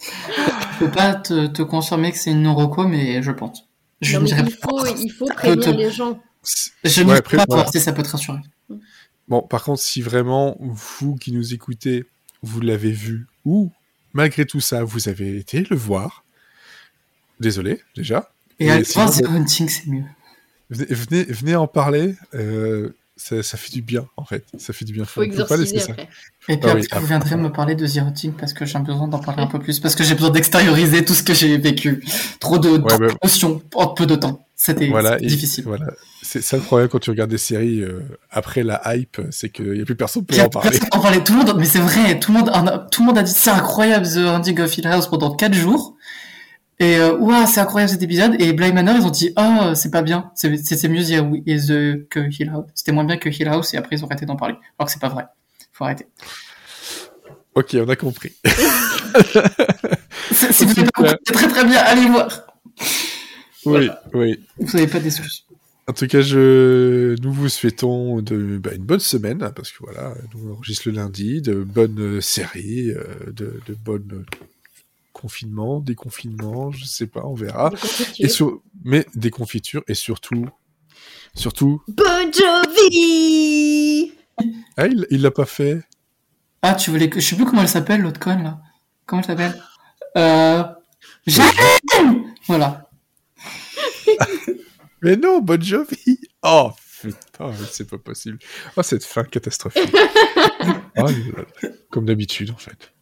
Je peux pas te, te confirmer que c'est une non-reco, mais je pense. Je Non, ne mais il faut, il faut prévenir te- les gens. Je ne Ouais, après, pas voilà. voir si ça peut te rassurer. Bon, par contre, si vraiment vous qui nous écoutez, vous l'avez vu ou malgré tout ça, vous avez été le voir, désolé déjà. Et, aller sinon, The Hunting, c'est mieux. Venez, venez, venez en parler. euh, ça, ça fait du bien en fait. Ça fait du bien. faut peut pas laisser ça. après. Et puis Ah oui, après, ah. vous viendrez me parler de The Hunting parce que j'ai besoin d'en parler un peu plus, parce que j'ai besoin d'extérioriser tout ce que j'ai vécu. Trop de bah- d'émotions en peu de temps. C'était Voilà, difficile. Voilà. C'est ça le problème quand tu regardes des séries euh, après la hype, c'est qu'il n'y a plus personne pour en parler. personne en parlait. Tout le monde, mais c'est vrai, tout le monde, a, tout le monde a dit c'est incroyable The Hunting of Hill House pendant 4 jours. Et euh, ouah, c'est incroyable cet épisode. Et Bly Manor, ils ont dit ah c'est pas bien, c'est mieux The- que Hill House. C'était moins bien que Hill House et après ils ont arrêté d'en parler. Alors que c'est pas vrai. Faut arrêter. Ok, on a compris. Si vous n'avez pas compris, c'est très très bien, allez voir. Oui, oui. Vous n'avez pas d'excuses. En tout cas, je... nous vous souhaitons de, bah, une bonne semaine, hein, parce que voilà, nous on enregistre le lundi, de bonnes euh, séries, euh, de, de bonnes confinements, déconfinements, je sais pas, on verra. Et sur... Mais des confitures, et surtout, surtout, Bon Jovi ah, il il l'a pas fait. Ah, tu voulais que. Je sais plus comment elle s'appelle, l'autre conne, là. Comment elle s'appelle? Euh. J'aime Voilà. Mais non, Bon Jovi Oh, putain, c'est pas possible. Oh, cette fin catastrophique. Oh. Comme d'habitude, en fait.